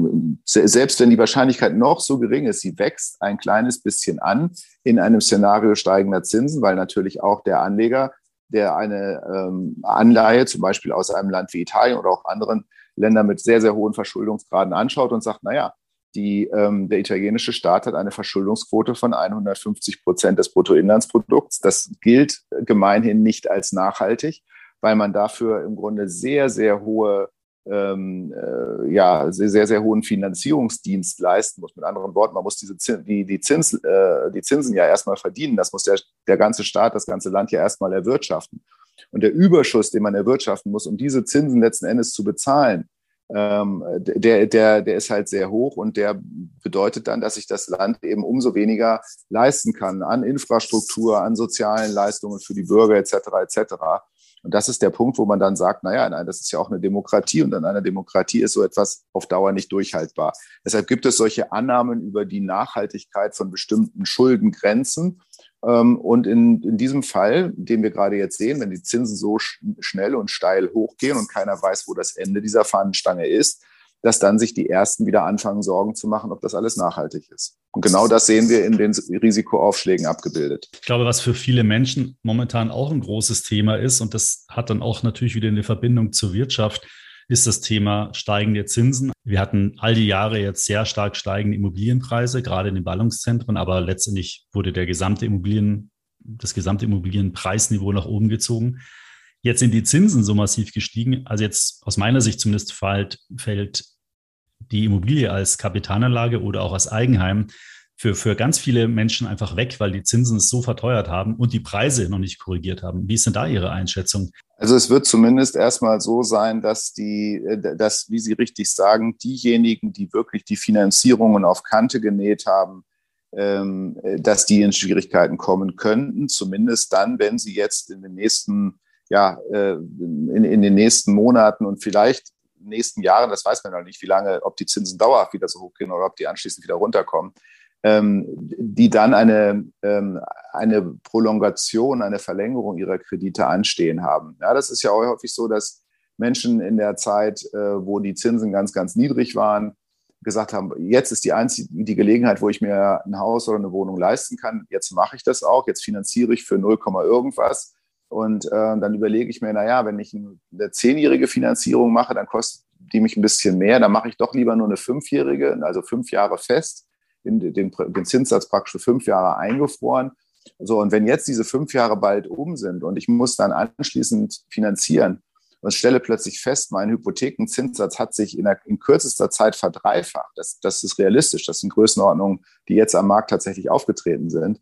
selbst wenn die Wahrscheinlichkeit noch so gering ist, sie wächst ein kleines bisschen an in einem Szenario steigender Zinsen, weil natürlich auch der Anleger, der eine ähm, Anleihe zum Beispiel aus einem Land wie Italien oder auch anderen Ländern mit sehr, sehr hohen Verschuldungsgraden anschaut und sagt, na ja, die, ähm, der italienische Staat hat eine Verschuldungsquote von 150 Prozent des Bruttoinlandsprodukts. Das gilt gemeinhin nicht als nachhaltig, weil man dafür im Grunde sehr, sehr hohe ähm, äh, ja, sehr, sehr, sehr hohen Finanzierungsdienst leisten muss. Mit anderen Worten, man muss diese Zins, die, die, Zins, äh, die Zinsen ja erstmal verdienen. Das muss der, der ganze Staat, das ganze Land ja erstmal erwirtschaften. Und der Überschuss, den man erwirtschaften muss, um diese Zinsen letzten Endes zu bezahlen, ähm, der, der, der ist halt sehr hoch und der bedeutet dann, dass sich das Land eben umso weniger leisten kann an Infrastruktur, an sozialen Leistungen für die Bürger etc. etc. Und das ist der Punkt, wo man dann sagt, naja, nein, das ist ja auch eine Demokratie und in einer Demokratie ist so etwas auf Dauer nicht durchhaltbar. Deshalb gibt es solche Annahmen über die Nachhaltigkeit von bestimmten Schuldengrenzen. Ähm, und in, in diesem Fall, den wir gerade jetzt sehen, wenn die Zinsen so sch schnell und steil hochgehen und keiner weiß, wo das Ende dieser Fahnenstange ist, dass dann sich die Ersten wieder anfangen, Sorgen zu machen, ob das alles nachhaltig ist. Und genau das sehen wir in den Risikoaufschlägen abgebildet. Ich glaube, was für viele Menschen momentan auch ein großes Thema ist, und das hat dann auch natürlich wieder eine Verbindung zur Wirtschaft, ist das Thema steigende Zinsen. Wir hatten all die Jahre jetzt sehr stark steigende Immobilienpreise, gerade in den Ballungszentren, aber letztendlich wurde der gesamte Immobilien, das gesamte Immobilienpreisniveau nach oben gezogen. Jetzt sind die Zinsen so massiv gestiegen. Also jetzt aus meiner Sicht zumindest fällt, fällt die Immobilie als Kapitalanlage oder auch als Eigenheim für, für ganz viele Menschen einfach weg, weil die Zinsen es so verteuert haben und die Preise noch nicht korrigiert haben. Wie ist denn da Ihre Einschätzung? Also es wird zumindest erstmal so sein, dass die, äh, dass, wie Sie richtig sagen, diejenigen, die wirklich die Finanzierungen auf Kante genäht haben, ähm, dass die in Schwierigkeiten kommen könnten, zumindest dann, wenn sie jetzt in den nächsten, ja, äh, in, in den nächsten Monaten und vielleicht nächsten Jahren, das weiß man noch nicht, wie lange, ob die Zinsen dauerhaft wieder so hoch gehen oder ob die anschließend wieder runterkommen, ähm, die dann eine, ähm, eine Prolongation, eine Verlängerung ihrer Kredite anstehen haben. Ja, das ist ja auch häufig so, dass Menschen in der Zeit, äh, wo die Zinsen ganz, ganz niedrig waren, gesagt haben, jetzt ist die einzige die Gelegenheit, wo ich mir ein Haus oder eine Wohnung leisten kann. Jetzt mache ich das auch. Jetzt finanziere ich für 0, irgendwas. Und äh, dann überlege ich mir, naja, wenn ich eine zehnjährige Finanzierung mache, dann kostet die mich ein bisschen mehr. Dann mache ich doch lieber nur eine fünfjährige, also fünf Jahre fest den, den, den Zinssatz praktisch für fünf Jahre eingefroren. So, und wenn jetzt diese fünf Jahre bald um sind und ich muss dann anschließend finanzieren und stelle plötzlich fest, mein Hypothekenzinssatz hat sich in, der, in kürzester Zeit verdreifacht, das, das ist realistisch, das sind Größenordnungen, die jetzt am Markt tatsächlich aufgetreten sind,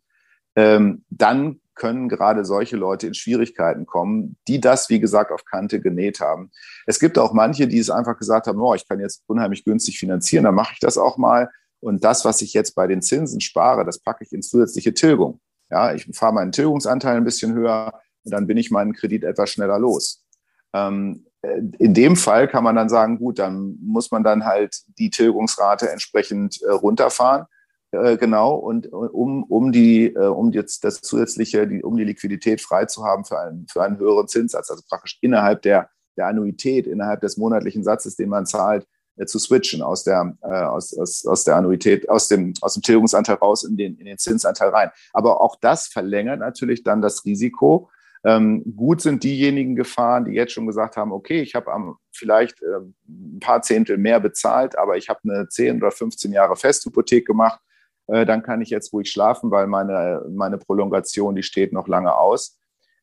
ähm, dann können gerade solche Leute in Schwierigkeiten kommen, die das, wie gesagt, auf Kante genäht haben. Es gibt auch manche, die es einfach gesagt haben, oh, ich kann jetzt unheimlich günstig finanzieren, dann mache ich das auch mal. Und das, was ich jetzt bei den Zinsen spare, das packe ich in zusätzliche Tilgung. Ja, ich fahre meinen Tilgungsanteil ein bisschen höher und dann bin ich meinen Kredit etwas schneller los. Ähm, äh, in dem Fall kann man dann sagen, gut, dann muss man dann halt die Tilgungsrate entsprechend äh, runterfahren. Äh, genau, und um, um, die, um jetzt das zusätzliche, die, um die Liquidität frei zu haben für einen, für einen höheren Zinssatz, also praktisch innerhalb der, der Annuität, innerhalb des monatlichen Satzes, den man zahlt, äh, zu switchen aus der, äh, aus, aus, aus der Annuität, aus dem, aus dem Tilgungsanteil raus in den, in den Zinsanteil rein. Aber auch das verlängert natürlich dann das Risiko. Ähm, gut sind diejenigen gefahren, die jetzt schon gesagt haben, okay, ich habe am vielleicht äh, ein paar Zehntel mehr bezahlt, aber ich habe eine 10 oder 15 Jahre Festhypothek gemacht. Äh, dann kann ich jetzt ruhig schlafen, weil meine, meine Prolongation, die steht noch lange aus.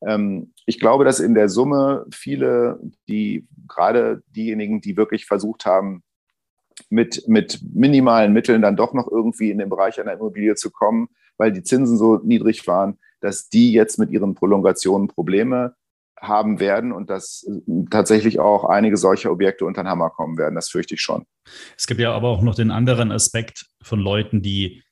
Ähm, ich glaube, dass in der Summe viele, die gerade diejenigen, die wirklich versucht haben, mit, mit minimalen Mitteln dann doch noch irgendwie in den Bereich einer Immobilie zu kommen, weil die Zinsen so niedrig waren, dass die jetzt mit ihren Prolongationen Probleme haben werden und dass tatsächlich auch einige solcher Objekte unter den Hammer kommen werden. Das fürchte ich schon. Es gibt ja aber auch noch den anderen Aspekt von Leuten, die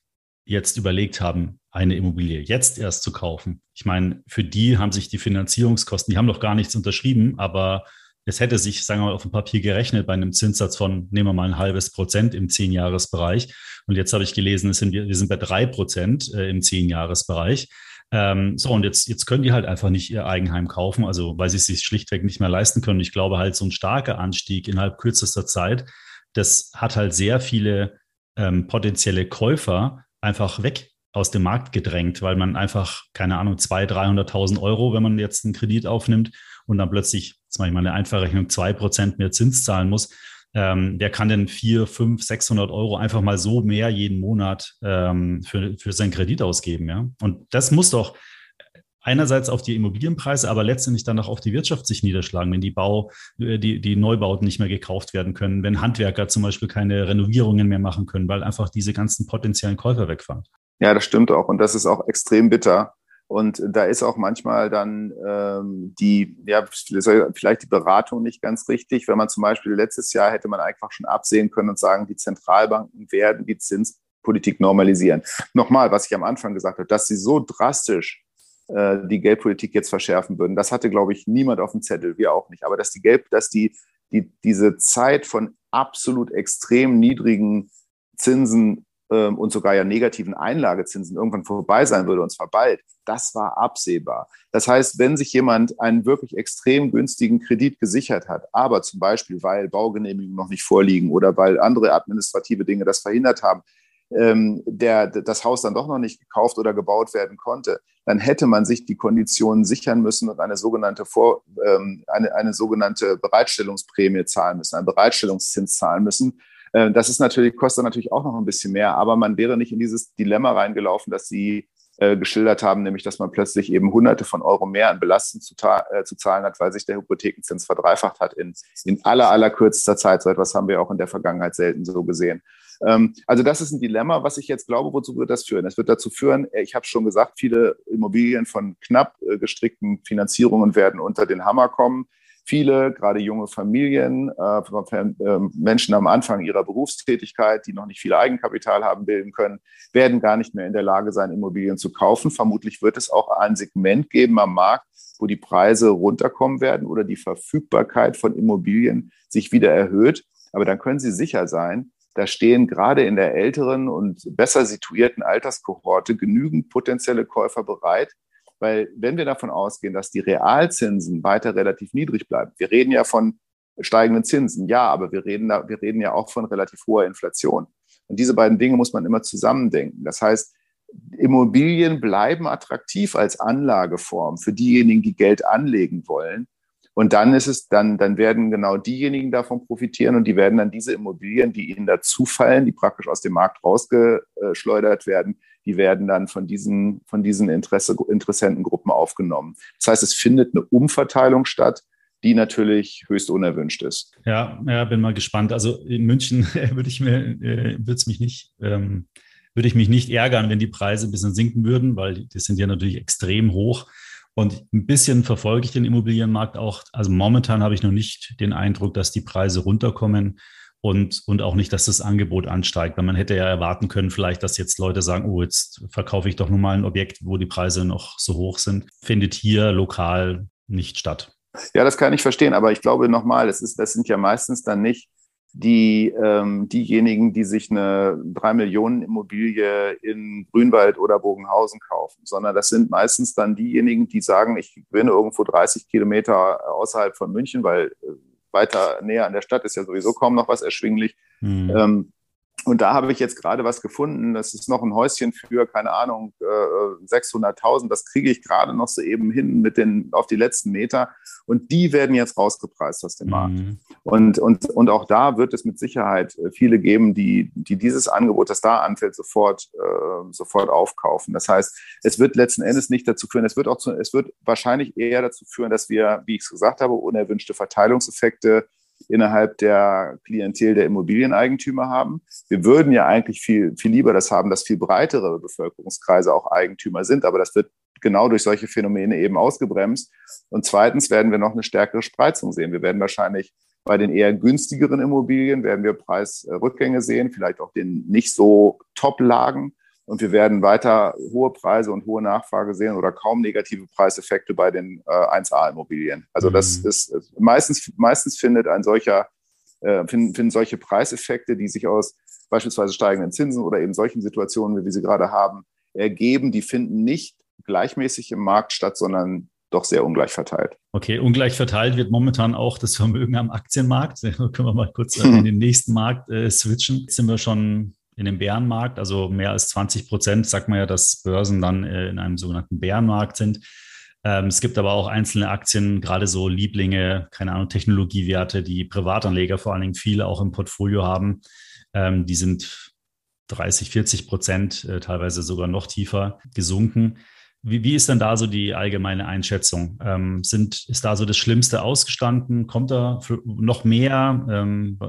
jetzt überlegt haben, eine Immobilie jetzt erst zu kaufen. Ich meine, für die haben sich die Finanzierungskosten, die haben noch gar nichts unterschrieben, aber es hätte sich, sagen wir mal, auf dem Papier gerechnet bei einem Zinssatz von, nehmen wir mal ein halbes Prozent im Zehnjahresbereich. Und jetzt habe ich gelesen, sind wir, wir sind bei drei Prozent äh, im Zehnjahresbereich. Ähm, so, und jetzt, jetzt können die halt einfach nicht ihr Eigenheim kaufen, also weil sie es sich schlichtweg nicht mehr leisten können. Ich glaube halt, so ein starker Anstieg innerhalb kürzester Zeit, das hat halt sehr viele ähm, potenzielle Käufer einfach weg aus dem Markt gedrängt, weil man einfach, keine Ahnung, 200.000, 300.000 Euro, wenn man jetzt einen Kredit aufnimmt und dann plötzlich, jetzt mache ich mal eine einfache Rechnung, 2% mehr Zins zahlen muss, ähm, der kann denn 4, 5, 600 Euro einfach mal so mehr jeden Monat ähm, für, für seinen Kredit ausgeben. Ja? Und das muss doch einerseits auf die Immobilienpreise, aber letztendlich dann auch auf die Wirtschaft sich niederschlagen, wenn die Bau, äh, die, die Neubauten nicht mehr gekauft werden können, wenn Handwerker zum Beispiel keine Renovierungen mehr machen können, weil einfach diese ganzen potenziellen Käufer wegfahren. Ja, das stimmt auch. Und das ist auch extrem bitter. Und da ist auch manchmal dann ähm, die, ja, vielleicht die Beratung nicht ganz richtig. Wenn man zum Beispiel letztes Jahr hätte man einfach schon absehen können und sagen, die Zentralbanken werden die Zinspolitik normalisieren. Nochmal, was ich am Anfang gesagt habe, dass sie so drastisch äh, die Geldpolitik jetzt verschärfen würden, das hatte, glaube ich, niemand auf dem Zettel, wir auch nicht. Aber dass die Geld, dass die, die diese Zeit von absolut extrem niedrigen Zinsen ähm, und sogar ja negativen Einlagezinsen irgendwann vorbei sein würde, und zwar bald, das war absehbar. Das heißt, wenn sich jemand einen wirklich extrem günstigen Kredit gesichert hat, aber zum Beispiel, weil Baugenehmigungen noch nicht vorliegen oder weil andere administrative Dinge das verhindert haben, ähm, der, das Haus dann doch noch nicht gekauft oder gebaut werden konnte, dann hätte man sich die Konditionen sichern müssen und eine sogenannte, Vor, ähm, eine, eine sogenannte Bereitstellungsprämie zahlen müssen, einen Bereitstellungszins zahlen müssen. Äh, das ist natürlich, kostet natürlich auch noch ein bisschen mehr, aber man wäre nicht in dieses Dilemma reingelaufen, dass Sie äh, geschildert haben, nämlich dass man plötzlich eben Hunderte von Euro mehr an Belastung zu, äh, zu zahlen hat, weil sich der Hypothekenzins verdreifacht hat in, in aller, aller kürzester Zeit. So etwas haben wir auch in der Vergangenheit selten so gesehen. Ähm, also das ist ein Dilemma, was ich jetzt glaube, wozu wird das führen? Es wird dazu führen, äh, ich habe schon gesagt, viele Immobilien von knapp äh, gestrickten Finanzierungen werden unter den Hammer kommen. Viele, gerade junge Familien, äh, ähm, Menschen am Anfang ihrer Berufstätigkeit, die noch nicht viel Eigenkapital haben bilden können, werden gar nicht mehr in der Lage sein, Immobilien zu kaufen. Vermutlich wird es auch ein Segment geben am Markt, wo die Preise runterkommen werden oder die Verfügbarkeit von Immobilien sich wieder erhöht. Aber dann können Sie sicher sein, da stehen gerade in der älteren und besser situierten Alterskohorte genügend potenzielle Käufer bereit, weil wenn wir davon ausgehen, dass die Realzinsen weiter relativ niedrig bleiben, wir reden ja von steigenden Zinsen, ja, aber wir reden, da, wir reden ja auch von relativ hoher Inflation. Und diese beiden Dinge muss man immer zusammendenken. Das heißt, Immobilien bleiben attraktiv als Anlageform für diejenigen, die Geld anlegen wollen. Und dann ist es, dann, dann werden genau diejenigen davon profitieren und die werden dann diese Immobilien, die ihnen dazu fallen, die praktisch aus dem Markt rausgeschleudert werden, die werden dann von diesen, von diesen Interesse, Interessentengruppen aufgenommen. Das heißt, es findet eine Umverteilung statt, die natürlich höchst unerwünscht ist. Ja, ja, bin mal gespannt. Also in München würde ich mir, äh, würde mich nicht, ähm, würde ich mich nicht ärgern, wenn die Preise ein bisschen sinken würden, weil die sind ja natürlich extrem hoch. Und ein bisschen verfolge ich den Immobilienmarkt auch. Also momentan habe ich noch nicht den Eindruck, dass die Preise runterkommen und, und auch nicht, dass das Angebot ansteigt. Weil man hätte ja erwarten können, vielleicht, dass jetzt Leute sagen, oh, jetzt verkaufe ich doch nun mal ein Objekt, wo die Preise noch so hoch sind. Findet hier lokal nicht statt. Ja, das kann ich verstehen, aber ich glaube nochmal, das, das sind ja meistens dann nicht die ähm, diejenigen, die sich eine drei Millionen Immobilie in Grünwald oder Bogenhausen kaufen, sondern das sind meistens dann diejenigen, die sagen, ich bin irgendwo 30 Kilometer außerhalb von München, weil äh, weiter näher an der Stadt ist ja sowieso kaum noch was erschwinglich. Mhm. Ähm, und da habe ich jetzt gerade was gefunden. Das ist noch ein Häuschen für, keine Ahnung, 600.000. Äh, das kriege ich gerade noch so eben hin mit den, auf die letzten Meter. Und die werden jetzt rausgepreist aus dem Markt. Mhm. Und, und, und auch da wird es mit Sicherheit äh, viele geben, die, die dieses Angebot, das da anfällt, sofort, äh, sofort aufkaufen. Das heißt, es wird letzten Endes nicht dazu führen, es wird auch zu, es wird wahrscheinlich eher dazu führen, dass wir, wie ich es gesagt habe, unerwünschte Verteilungseffekte innerhalb der Klientel der Immobilieneigentümer haben. Wir würden ja eigentlich viel, viel lieber das haben, dass viel breitere Bevölkerungskreise auch Eigentümer sind, aber das wird genau durch solche Phänomene eben ausgebremst. Und zweitens werden wir noch eine stärkere Spreizung sehen. Wir werden wahrscheinlich bei den eher günstigeren Immobilien werden wir Preisrückgänge sehen, vielleicht auch den nicht so Top-Lagen. Und wir werden weiter hohe Preise und hohe Nachfrage sehen oder kaum negative Preiseffekte bei den äh, 1A-Immobilien. Also mhm. das ist meistens, meistens findet ein solcher, äh, finden, finden solche Preiseffekte, die sich aus beispielsweise steigenden Zinsen oder eben solchen Situationen, wie wir sie gerade haben, ergeben, die finden nicht gleichmäßig im Markt statt, sondern doch sehr ungleich verteilt. Okay, ungleich verteilt wird momentan auch das Vermögen am Aktienmarkt. Da können wir mal kurz in den nächsten Markt äh, switchen. Jetzt sind wir schon in dem Bärenmarkt, also mehr als 20 Prozent, sagt man ja, dass Börsen dann äh, in einem sogenannten Bärenmarkt sind. Ähm, es gibt aber auch einzelne Aktien, gerade so Lieblinge, keine Ahnung, Technologiewerte, die Privatanleger vor allen Dingen viele auch im Portfolio haben. Ähm, die sind 30, 40 Prozent, äh, teilweise sogar noch tiefer gesunken. Wie, wie ist denn da so die allgemeine Einschätzung? Ähm, sind, ist da so das Schlimmste ausgestanden? Kommt da noch mehr? Ähm,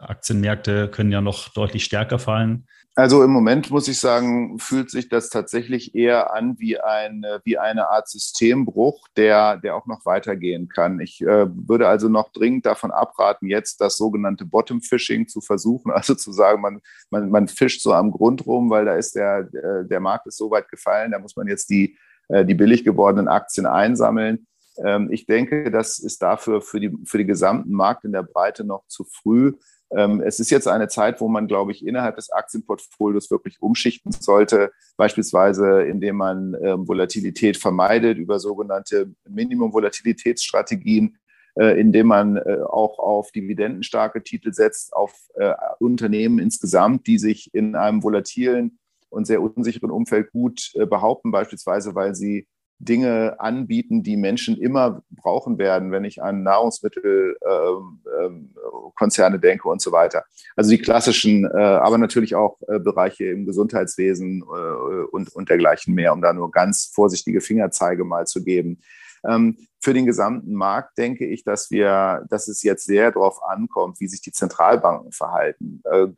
Aktienmärkte können ja noch deutlich stärker fallen. Also im Moment muss ich sagen, fühlt sich das tatsächlich eher an wie eine, wie eine Art Systembruch, der, der auch noch weitergehen kann. Ich äh, würde also noch dringend davon abraten, jetzt das sogenannte Bottom-Fishing zu versuchen, also zu sagen, man, man, man fischt so am Grund rum, weil da ist der, der Markt ist so weit gefallen, da muss man jetzt die, äh, die billig gewordenen Aktien einsammeln. Ähm, ich denke, das ist dafür für, die, für den gesamten Markt in der Breite noch zu früh. Ähm, es ist jetzt eine Zeit, wo man, glaube ich, innerhalb des Aktienportfolios wirklich umschichten sollte, beispielsweise indem man ähm, Volatilität vermeidet über sogenannte Minimum-Volatilitätsstrategien. äh, indem man äh, auch auf dividendenstarke Titel setzt, auf äh, Unternehmen insgesamt, die sich in einem volatilen und sehr unsicheren Umfeld gut behaupten, beispielsweise weil sie Dinge anbieten, die Menschen immer brauchen werden, wenn ich an Nahrungsmittelkonzerne ähm, ähm, denke und so weiter. Also die klassischen, äh, aber natürlich auch äh, Bereiche im Gesundheitswesen äh, und, und dergleichen mehr, um da nur ganz vorsichtige Fingerzeige mal zu geben. Ähm, für den gesamten Markt denke ich, dass wir, dass es jetzt sehr darauf ankommt, wie sich die Zentralbanken verhalten. Äh,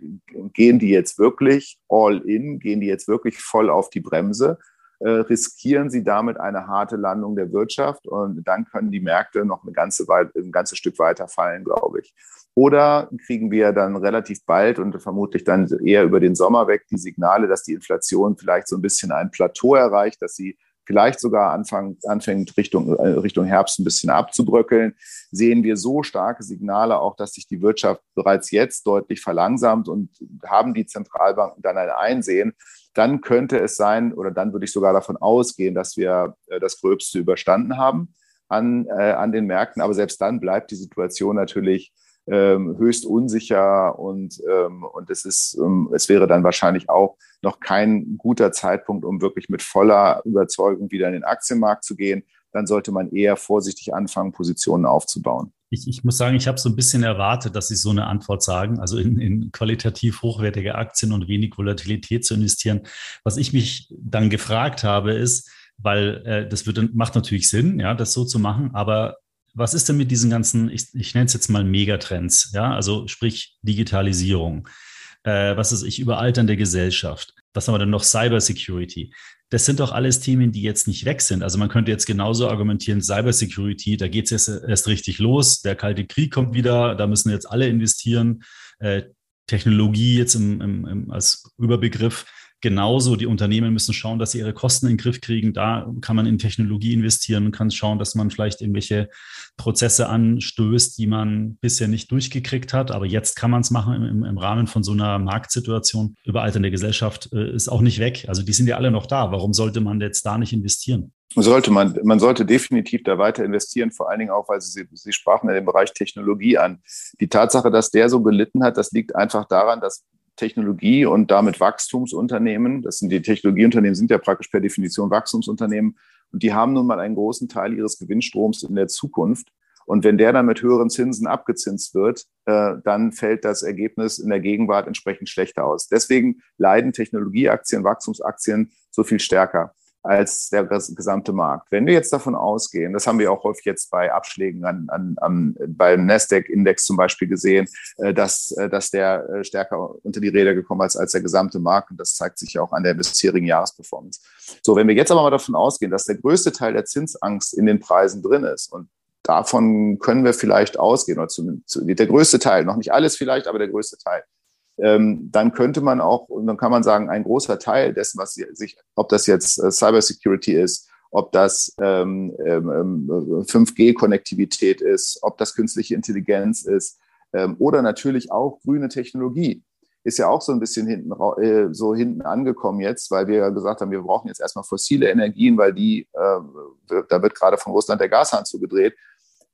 gehen die jetzt wirklich all in? Gehen die jetzt wirklich voll auf die Bremse? Äh, riskieren sie damit eine harte Landung der Wirtschaft und dann können die Märkte noch eine ganze ein ganzes Stück weiter fallen, glaube ich. Oder kriegen wir dann relativ bald und vermutlich dann eher über den Sommer weg die Signale, dass die Inflation vielleicht so ein bisschen ein Plateau erreicht, dass sie vielleicht sogar anfang, anfängt, Richtung, äh, Richtung Herbst ein bisschen abzubröckeln, sehen wir so starke Signale auch, dass sich die Wirtschaft bereits jetzt deutlich verlangsamt und haben die Zentralbanken dann ein Einsehen, dann könnte es sein, oder dann würde ich sogar davon ausgehen, dass wir äh, das Gröbste überstanden haben an, äh, an den Märkten. Aber selbst dann bleibt die Situation natürlich ähm, höchst unsicher und, ähm, und es, ist, ähm, es wäre dann wahrscheinlich auch noch kein guter Zeitpunkt, um wirklich mit voller Überzeugung wieder in den Aktienmarkt zu gehen. Dann sollte man eher vorsichtig anfangen, Positionen aufzubauen. Ich, ich muss sagen, ich habe so ein bisschen erwartet, dass Sie so eine Antwort sagen, also in, in qualitativ hochwertige Aktien und wenig Volatilität zu investieren. Was ich mich dann gefragt habe, ist, weil äh, das wird, macht natürlich Sinn, ja, das so zu machen, aber was ist denn mit diesen ganzen, ich, ich nenne es jetzt mal Megatrends, ja, also sprich Digitalisierung, äh, was ist ich, überalternde Gesellschaft, was haben wir denn noch, Cybersecurity. Das sind doch alles Themen, die jetzt nicht weg sind. Also man könnte jetzt genauso argumentieren, Cybersecurity, da geht es erst, erst richtig los, der Kalte Krieg kommt wieder, da müssen jetzt alle investieren. Äh, Technologie jetzt im, im, im, als Überbegriff genauso, die Unternehmen müssen schauen, dass sie ihre Kosten in den Griff kriegen. Da kann man in Technologie investieren und kann schauen, dass man vielleicht irgendwelche Prozesse anstößt, die man bisher nicht durchgekriegt hat. Aber jetzt kann man es machen im, im, Rahmen von so einer Marktsituation. Überalternde Gesellschaft äh, ist auch nicht weg. Also die sind ja alle noch da. Warum sollte man jetzt da nicht investieren? Sollte man, man sollte definitiv da weiter investieren, vor allen Dingen auch, weil Sie, Sie sprachen ja den Bereich Technologie an. Die Tatsache, dass der so gelitten hat, das liegt einfach daran, dass Technologie und damit Wachstumsunternehmen, das sind die Technologieunternehmen, sind ja praktisch per Definition Wachstumsunternehmen und die haben nun mal einen großen Teil ihres Gewinnstroms in der Zukunft. Und wenn der dann mit höheren Zinsen abgezinst wird, äh, dann fällt das Ergebnis in der Gegenwart entsprechend schlechter aus. Deswegen leiden Technologieaktien, Wachstumsaktien so viel stärker als der gesamte Markt. Wenn wir jetzt davon ausgehen, das haben wir auch häufig jetzt bei Abschlägen an, an, an beim Nasdaq-Index zum Beispiel gesehen, äh, dass, äh, dass der äh, stärker unter die Räder gekommen ist als der gesamte Markt. Und das zeigt sich ja auch an der bisherigen Jahresperformance. So, wenn wir jetzt aber mal davon ausgehen, dass der größte Teil der Zinsangst in den Preisen drin ist und davon können wir vielleicht ausgehen, oder zumindest der größte Teil, noch nicht alles vielleicht, aber der größte Teil, ähm, dann könnte man auch, und dann kann man sagen, ein großer Teil dessen, was sich, ob das jetzt äh, Cybersecurity ist, ob das ähm, ähm, 5G-Konnektivität ist, ob das künstliche Intelligenz ist ähm, oder natürlich auch grüne Technologie. Ist ja auch so ein bisschen hinten, äh, so hinten angekommen jetzt, weil wir ja gesagt haben, wir brauchen jetzt erstmal fossile Energien, weil die, äh, da wird gerade von Russland der Gashahn zugedreht.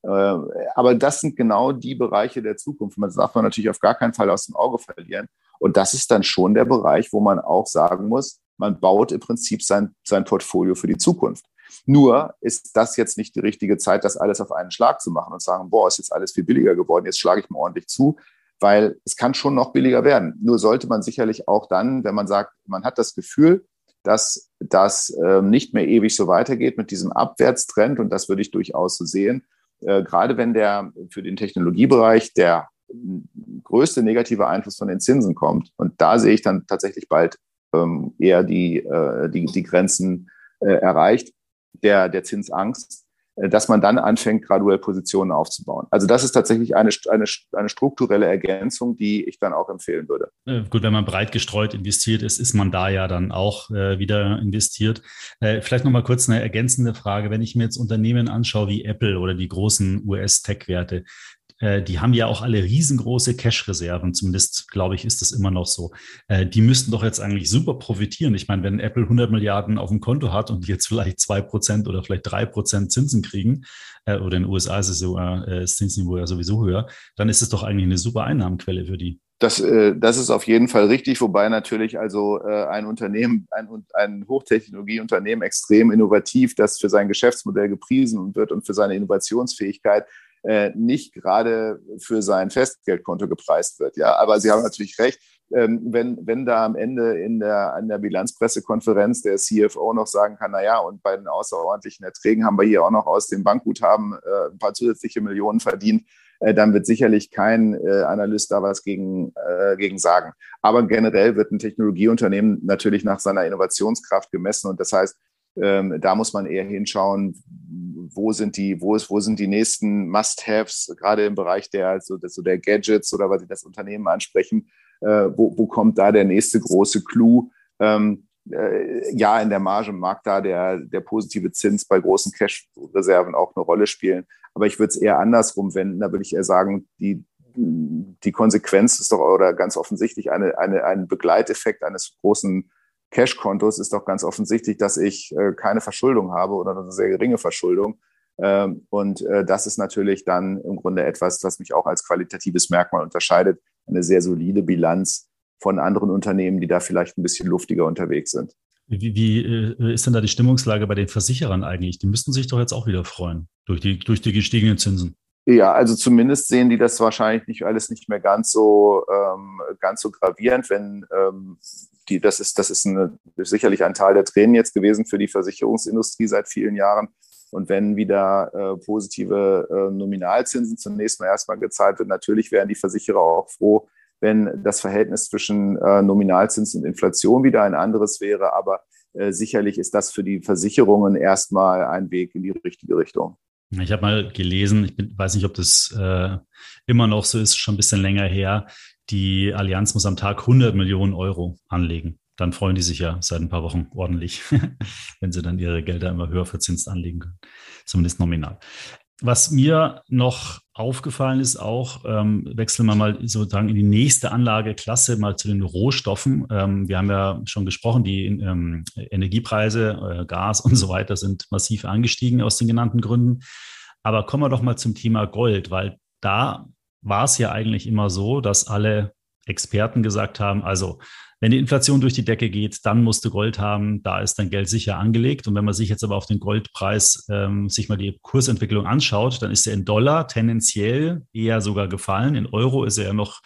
Äh, aber das sind genau die Bereiche der Zukunft. Man darf man natürlich auf gar keinen Fall aus dem Auge verlieren. Und das ist dann schon der Bereich, wo man auch sagen muss, man baut im Prinzip sein, sein Portfolio für die Zukunft. Nur ist das jetzt nicht die richtige Zeit, das alles auf einen Schlag zu machen und sagen, boah, ist jetzt alles viel billiger geworden, jetzt schlage ich mal ordentlich zu, weil es kann schon noch billiger werden. Nur sollte man sicherlich auch dann, wenn man sagt, man hat das Gefühl, dass das äh, nicht mehr ewig so weitergeht mit diesem Abwärtstrend, und das würde ich durchaus so sehen, äh, gerade wenn der für den Technologiebereich der größte negative Einfluss von den Zinsen kommt. Und da sehe ich dann tatsächlich bald ähm, eher die, äh, die, die Grenzen äh, erreicht, der, der Zinsangst. Äh, dass man dann anfängt, graduell Positionen aufzubauen. Also das ist tatsächlich eine, eine, eine strukturelle Ergänzung, die ich dann auch empfehlen würde. Äh, gut, wenn man breit gestreut investiert ist, ist man da ja dann auch äh, wieder investiert. Äh, vielleicht nochmal kurz eine ergänzende Frage. Wenn ich mir jetzt Unternehmen anschaue wie Apple oder die großen US-Tech-Werte, äh, die haben ja auch alle riesengroße Cash-Reserven, zumindest glaube ich, ist das immer noch so. Äh, die müssten doch jetzt eigentlich super profitieren. Ich meine, wenn Apple 100 Milliarden auf dem Konto hat und jetzt vielleicht zwei Prozent oder vielleicht drei Prozent Zinsen kriegen, äh, oder in den USA ist es sogar äh, das Zinsniveau ja sowieso höher, dann ist es doch eigentlich eine super Einnahmenquelle für die. Das, äh, das ist auf jeden Fall richtig, wobei natürlich also äh, ein Unternehmen, ein, ein Hochtechnologieunternehmen extrem innovativ, das für sein Geschäftsmodell gepriesen wird und für seine Innovationsfähigkeit äh, nicht gerade für sein Festgeldkonto gepreist wird. Ja, aber Sie haben natürlich recht. Ähm, wenn, wenn da am Ende in der, an der Bilanzpressekonferenz der CFO noch sagen kann, na ja, und bei den außerordentlichen Erträgen haben wir hier auch noch aus dem Bankguthaben äh, ein paar zusätzliche Millionen verdient, äh, dann wird sicherlich kein äh, Analyst da was gegen, äh, gegen sagen. Aber generell wird ein Technologieunternehmen natürlich nach seiner Innovationskraft gemessen und das heißt, ähm, da muss man eher hinschauen, wo sind die, wo ist, wo sind die nächsten Must-Haves, gerade im Bereich der, so, so der Gadgets oder was Sie das Unternehmen ansprechen, äh, wo, wo kommt da der nächste große Clou? Ähm, äh, ja, in der Marge mag da der, der positive Zins bei großen Cash-Reserven auch eine Rolle spielen. Aber ich würde es eher andersrum wenden. Da würde ich eher sagen, die, die Konsequenz ist doch oder ganz offensichtlich eine, eine, ein Begleiteffekt eines großen Cash-Kontos ist doch ganz offensichtlich, dass ich äh, keine Verschuldung habe oder eine sehr geringe Verschuldung. Ähm, und äh, das ist natürlich dann im Grunde etwas, was mich auch als qualitatives Merkmal unterscheidet. Eine sehr solide Bilanz von anderen Unternehmen, die da vielleicht ein bisschen luftiger unterwegs sind. Wie, wie äh, ist denn da die Stimmungslage bei den Versicherern eigentlich? Die müssten sich doch jetzt auch wieder freuen durch die, durch die gestiegenen Zinsen. Ja, also zumindest sehen die das wahrscheinlich nicht alles nicht mehr ganz so ähm, ganz so gravierend, wenn ähm, die, das ist, das ist eine, sicherlich ein Teil der Tränen jetzt gewesen für die Versicherungsindustrie seit vielen Jahren. Und wenn wieder äh, positive äh, Nominalzinsen zunächst mal erstmal gezahlt wird, natürlich wären die Versicherer auch froh, wenn das Verhältnis zwischen äh, Nominalzins und Inflation wieder ein anderes wäre. Aber äh, sicherlich ist das für die Versicherungen erstmal ein Weg in die richtige Richtung. Ich habe mal gelesen, ich bin, weiß nicht, ob das äh, immer noch so ist, schon ein bisschen länger her. Die Allianz muss am Tag 100 Millionen Euro anlegen. Dann freuen die sich ja seit ein paar Wochen ordentlich, wenn sie dann ihre Gelder immer höher verzinst anlegen können, zumindest nominal. Was mir noch aufgefallen ist, auch ähm, wechseln wir mal sozusagen in die nächste Anlageklasse, mal zu den Rohstoffen. Ähm, wir haben ja schon gesprochen, die ähm, Energiepreise, äh, Gas und so weiter sind massiv angestiegen aus den genannten Gründen. Aber kommen wir doch mal zum Thema Gold, weil da war es ja eigentlich immer so, dass alle Experten gesagt haben, also wenn die Inflation durch die Decke geht, dann musst du Gold haben, da ist dein Geld sicher angelegt. Und wenn man sich jetzt aber auf den Goldpreis ähm, sich mal die Kursentwicklung anschaut, dann ist er in Dollar tendenziell eher sogar gefallen. In Euro ist er ja noch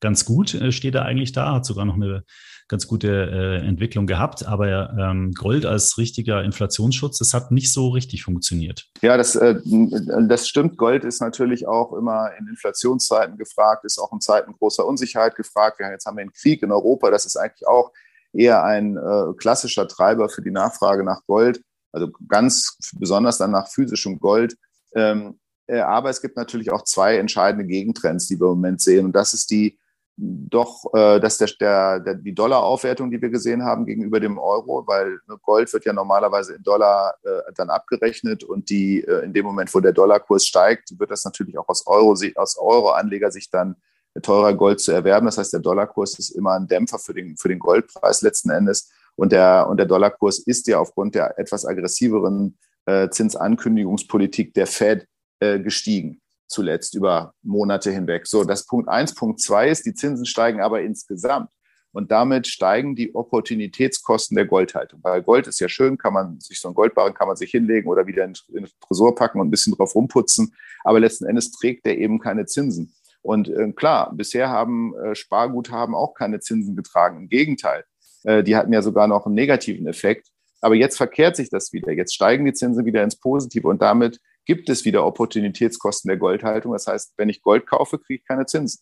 ganz gut, äh, steht er eigentlich da, hat sogar noch eine ganz gute äh, Entwicklung gehabt. Aber ähm, Gold als richtiger Inflationsschutz, das hat nicht so richtig funktioniert. Ja, das, äh, das stimmt. Gold ist natürlich auch immer in Inflationszeiten gefragt, ist auch in Zeiten großer Unsicherheit gefragt. Ja, jetzt haben wir einen Krieg in Europa. Das ist eigentlich auch eher ein äh, klassischer Treiber für die Nachfrage nach Gold. Also ganz besonders dann nach physischem Gold. Ähm, äh, aber es gibt natürlich auch zwei entscheidende Gegentrends, die wir im Moment sehen. Und das ist die doch, äh, dass der, der, der, die Dollaraufwertung, die wir gesehen haben gegenüber dem Euro, weil ne, Gold wird ja normalerweise in Dollar äh, dann abgerechnet und die äh, in dem Moment, wo der Dollarkurs steigt, wird das natürlich auch aus Euro aus Euro-Anlegersicht dann teurer Gold zu erwerben. Das heißt, der Dollarkurs ist immer ein Dämpfer für den, für den Goldpreis letzten Endes. Und der, und der Dollarkurs ist ja aufgrund der etwas aggressiveren äh, Zinsankündigungspolitik der Fed äh, gestiegen zuletzt über Monate hinweg. So, das Punkt eins. Punkt zwei ist, die Zinsen steigen aber insgesamt. Und damit steigen die Opportunitätskosten der Goldhaltung. Weil Gold ist ja schön, kann man sich so ein Goldbarren kann man sich hinlegen oder wieder in den Tresor packen und ein bisschen drauf rumputzen. Aber letzten Endes trägt der eben keine Zinsen. Und äh, klar, bisher haben äh, Sparguthaben auch keine Zinsen getragen. Im Gegenteil, äh, die hatten ja sogar noch einen negativen Effekt. Aber jetzt verkehrt sich das wieder. Jetzt steigen die Zinsen wieder ins Positive und damit gibt es wieder Opportunitätskosten der Goldhaltung. Das heißt, wenn ich Gold kaufe, kriege ich keine Zinsen.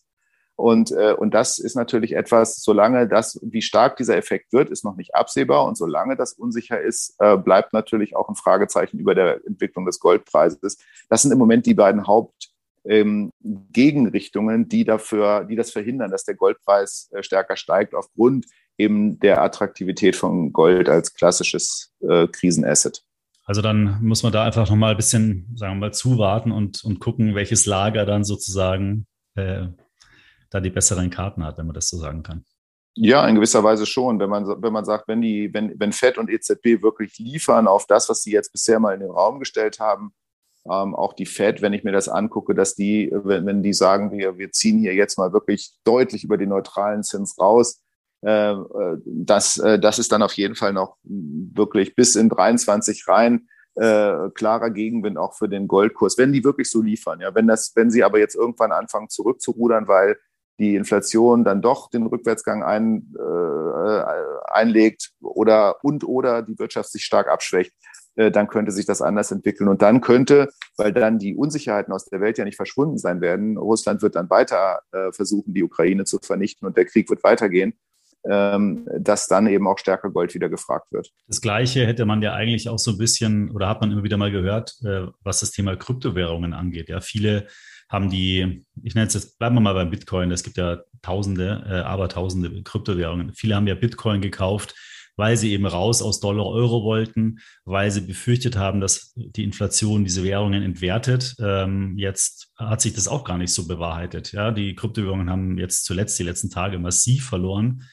Und, äh, und das ist natürlich etwas, solange das, wie stark dieser Effekt wird, ist noch nicht absehbar. Und solange das unsicher ist, äh, bleibt natürlich auch ein Fragezeichen über der Entwicklung des Goldpreises. Das sind im Moment die beiden Hauptgegenrichtungen, ähm, die dafür, die das verhindern, dass der Goldpreis äh, stärker steigt aufgrund eben der Attraktivität von Gold als klassisches äh, Krisenasset. Also dann muss man da einfach nochmal ein bisschen, sagen wir mal, zuwarten und, und gucken, welches Lager dann sozusagen äh, da die besseren Karten hat, wenn man das so sagen kann. Ja, in gewisser Weise schon. Wenn man, wenn man sagt, wenn, die, wenn, wenn FED und EZB wirklich liefern auf das, was sie jetzt bisher mal in den Raum gestellt haben, ähm, auch die Fed, wenn ich mir das angucke, dass die, wenn, wenn die sagen, wir, wir ziehen hier jetzt mal wirklich deutlich über den neutralen Zins raus, äh, äh das, äh, das ist dann auf jeden Fall noch wirklich bis in 23 rein äh, klarer Gegenwind auch für den Goldkurs, wenn die wirklich so liefern. Ja, wenn das, wenn sie aber jetzt irgendwann anfangen zurückzurudern, weil die Inflation dann doch den Rückwärtsgang ein, äh, einlegt oder und oder die Wirtschaft sich stark abschwächt, äh, dann könnte sich das anders entwickeln. Und dann könnte, weil dann die Unsicherheiten aus der Welt ja nicht verschwunden sein werden, Russland wird dann weiter äh, versuchen, die Ukraine zu vernichten und der Krieg wird weitergehen, ähm, dass dann eben auch stärker Gold wieder gefragt wird. Das Gleiche hätte man ja eigentlich auch so ein bisschen oder hat man immer wieder mal gehört, äh, was das Thema Kryptowährungen angeht. Ja, viele haben die, ich nenne es jetzt, bleiben wir mal beim Bitcoin, es gibt ja Tausende, äh, Abertausende Kryptowährungen. Viele haben ja Bitcoin gekauft, weil sie eben raus aus Dollar Euro wollten, weil sie befürchtet haben, dass die Inflation diese Währungen entwertet. Ähm, jetzt hat sich das auch gar nicht so bewahrheitet. Ja, die Kryptowährungen haben jetzt zuletzt die letzten Tage massiv verloren.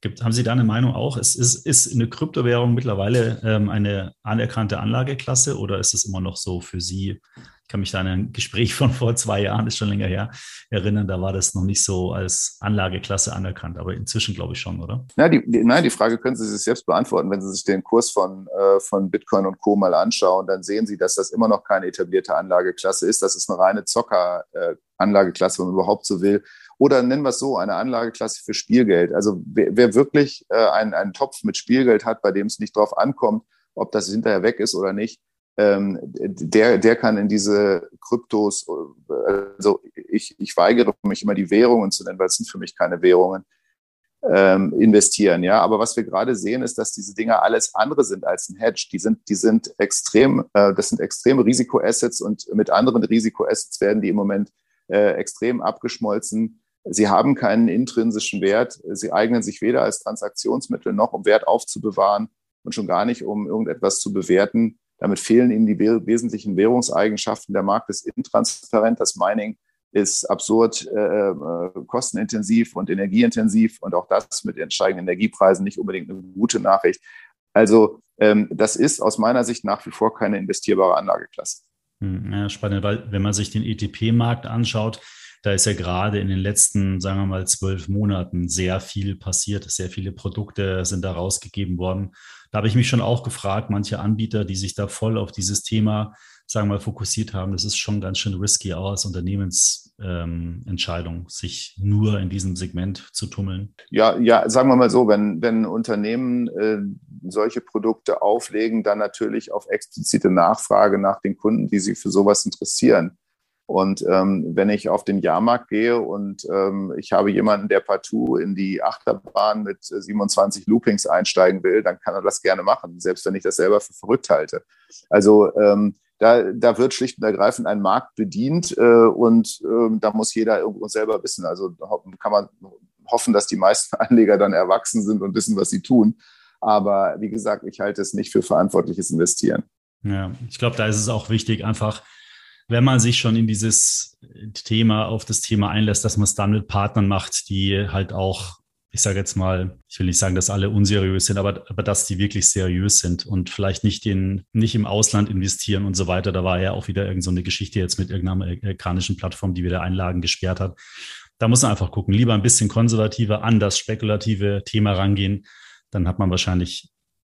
Gibt, haben Sie da eine Meinung auch? Ist, ist, ist eine Kryptowährung mittlerweile ähm, eine anerkannte Anlageklasse oder ist es immer noch so für Sie ich kann mich da an ein Gespräch von vor zwei Jahren, ist schon länger her, erinnern. Da war das noch nicht so als Anlageklasse anerkannt, aber inzwischen glaube ich schon, oder? Ja, die, die, nein, die Frage können Sie sich selbst beantworten. Wenn Sie sich den Kurs von, äh, von Bitcoin und Co. mal anschauen, dann sehen Sie, dass das immer noch keine etablierte Anlageklasse ist. Das ist eine reine Zocker-Anlageklasse, äh, wenn man überhaupt so will. Oder nennen wir es so, eine Anlageklasse für Spielgeld. Also wer, wer wirklich äh, einen, einen Topf mit Spielgeld hat, bei dem es nicht drauf ankommt, ob das hinterher weg ist oder nicht, ähm, der, der kann in diese Kryptos, also ich, ich weigere mich immer die Währungen zu nennen, weil es sind für mich keine Währungen, ähm, investieren. Ja, aber was wir gerade sehen, ist, dass diese Dinger alles andere sind als ein Hedge. Die sind, die sind extrem, äh, das sind extreme Risikoassets und mit anderen Risikoassets werden die im Moment äh, extrem abgeschmolzen. Sie haben keinen intrinsischen Wert. Sie eignen sich weder als Transaktionsmittel noch, um Wert aufzubewahren und schon gar nicht, um irgendetwas zu bewerten. Damit fehlen ihnen die wesentlichen Währungseigenschaften. Der Markt ist intransparent. Das Mining ist absurd äh, äh, kostenintensiv und energieintensiv und auch das mit den steigenden Energiepreisen nicht unbedingt eine gute Nachricht. Also ähm, das ist aus meiner Sicht nach wie vor keine investierbare Anlageklasse. Hm, ja, spannend, weil wenn man sich den ETP-Markt anschaut, da ist ja gerade in den letzten, sagen wir mal, zwölf Monaten sehr viel passiert. Sehr viele Produkte sind da rausgegeben worden. Da habe ich mich schon auch gefragt, manche Anbieter, die sich da voll auf dieses Thema, sagen wir mal, fokussiert haben, das ist schon ganz schön risky auch als Unternehmensentscheidung, ähm, sich nur in diesem Segment zu tummeln. Ja, ja, sagen wir mal so, wenn, wenn Unternehmen äh, solche Produkte auflegen, dann natürlich auf explizite Nachfrage nach den Kunden, die sich für sowas interessieren. Und ähm, wenn ich auf den Jahrmarkt gehe und ähm, ich habe jemanden, der partout in die Achterbahn mit 27 Loopings einsteigen will, dann kann er das gerne machen, selbst wenn ich das selber für verrückt halte. Also ähm, da, da wird schlicht und ergreifend ein Markt bedient äh, und äh, da muss jeder irgendwo selber wissen. Also kann man hoffen, dass die meisten Anleger dann erwachsen sind und wissen, was sie tun. Aber wie gesagt, ich halte es nicht für verantwortliches Investieren. Ja, ich glaube, da ist es auch wichtig, einfach wenn man sich schon in dieses Thema, auf das Thema einlässt, dass man es dann mit Partnern macht, die halt auch, ich sage jetzt mal, ich will nicht sagen, dass alle unseriös sind, aber, aber dass die wirklich seriös sind und vielleicht nicht in, nicht im Ausland investieren und so weiter. Da war ja auch wieder irgendeine so Geschichte jetzt mit irgendeiner amerikanischen Plattform, die wieder Einlagen gesperrt hat. Da muss man einfach gucken, lieber ein bisschen konservativer an das spekulative Thema rangehen. Dann hat man wahrscheinlich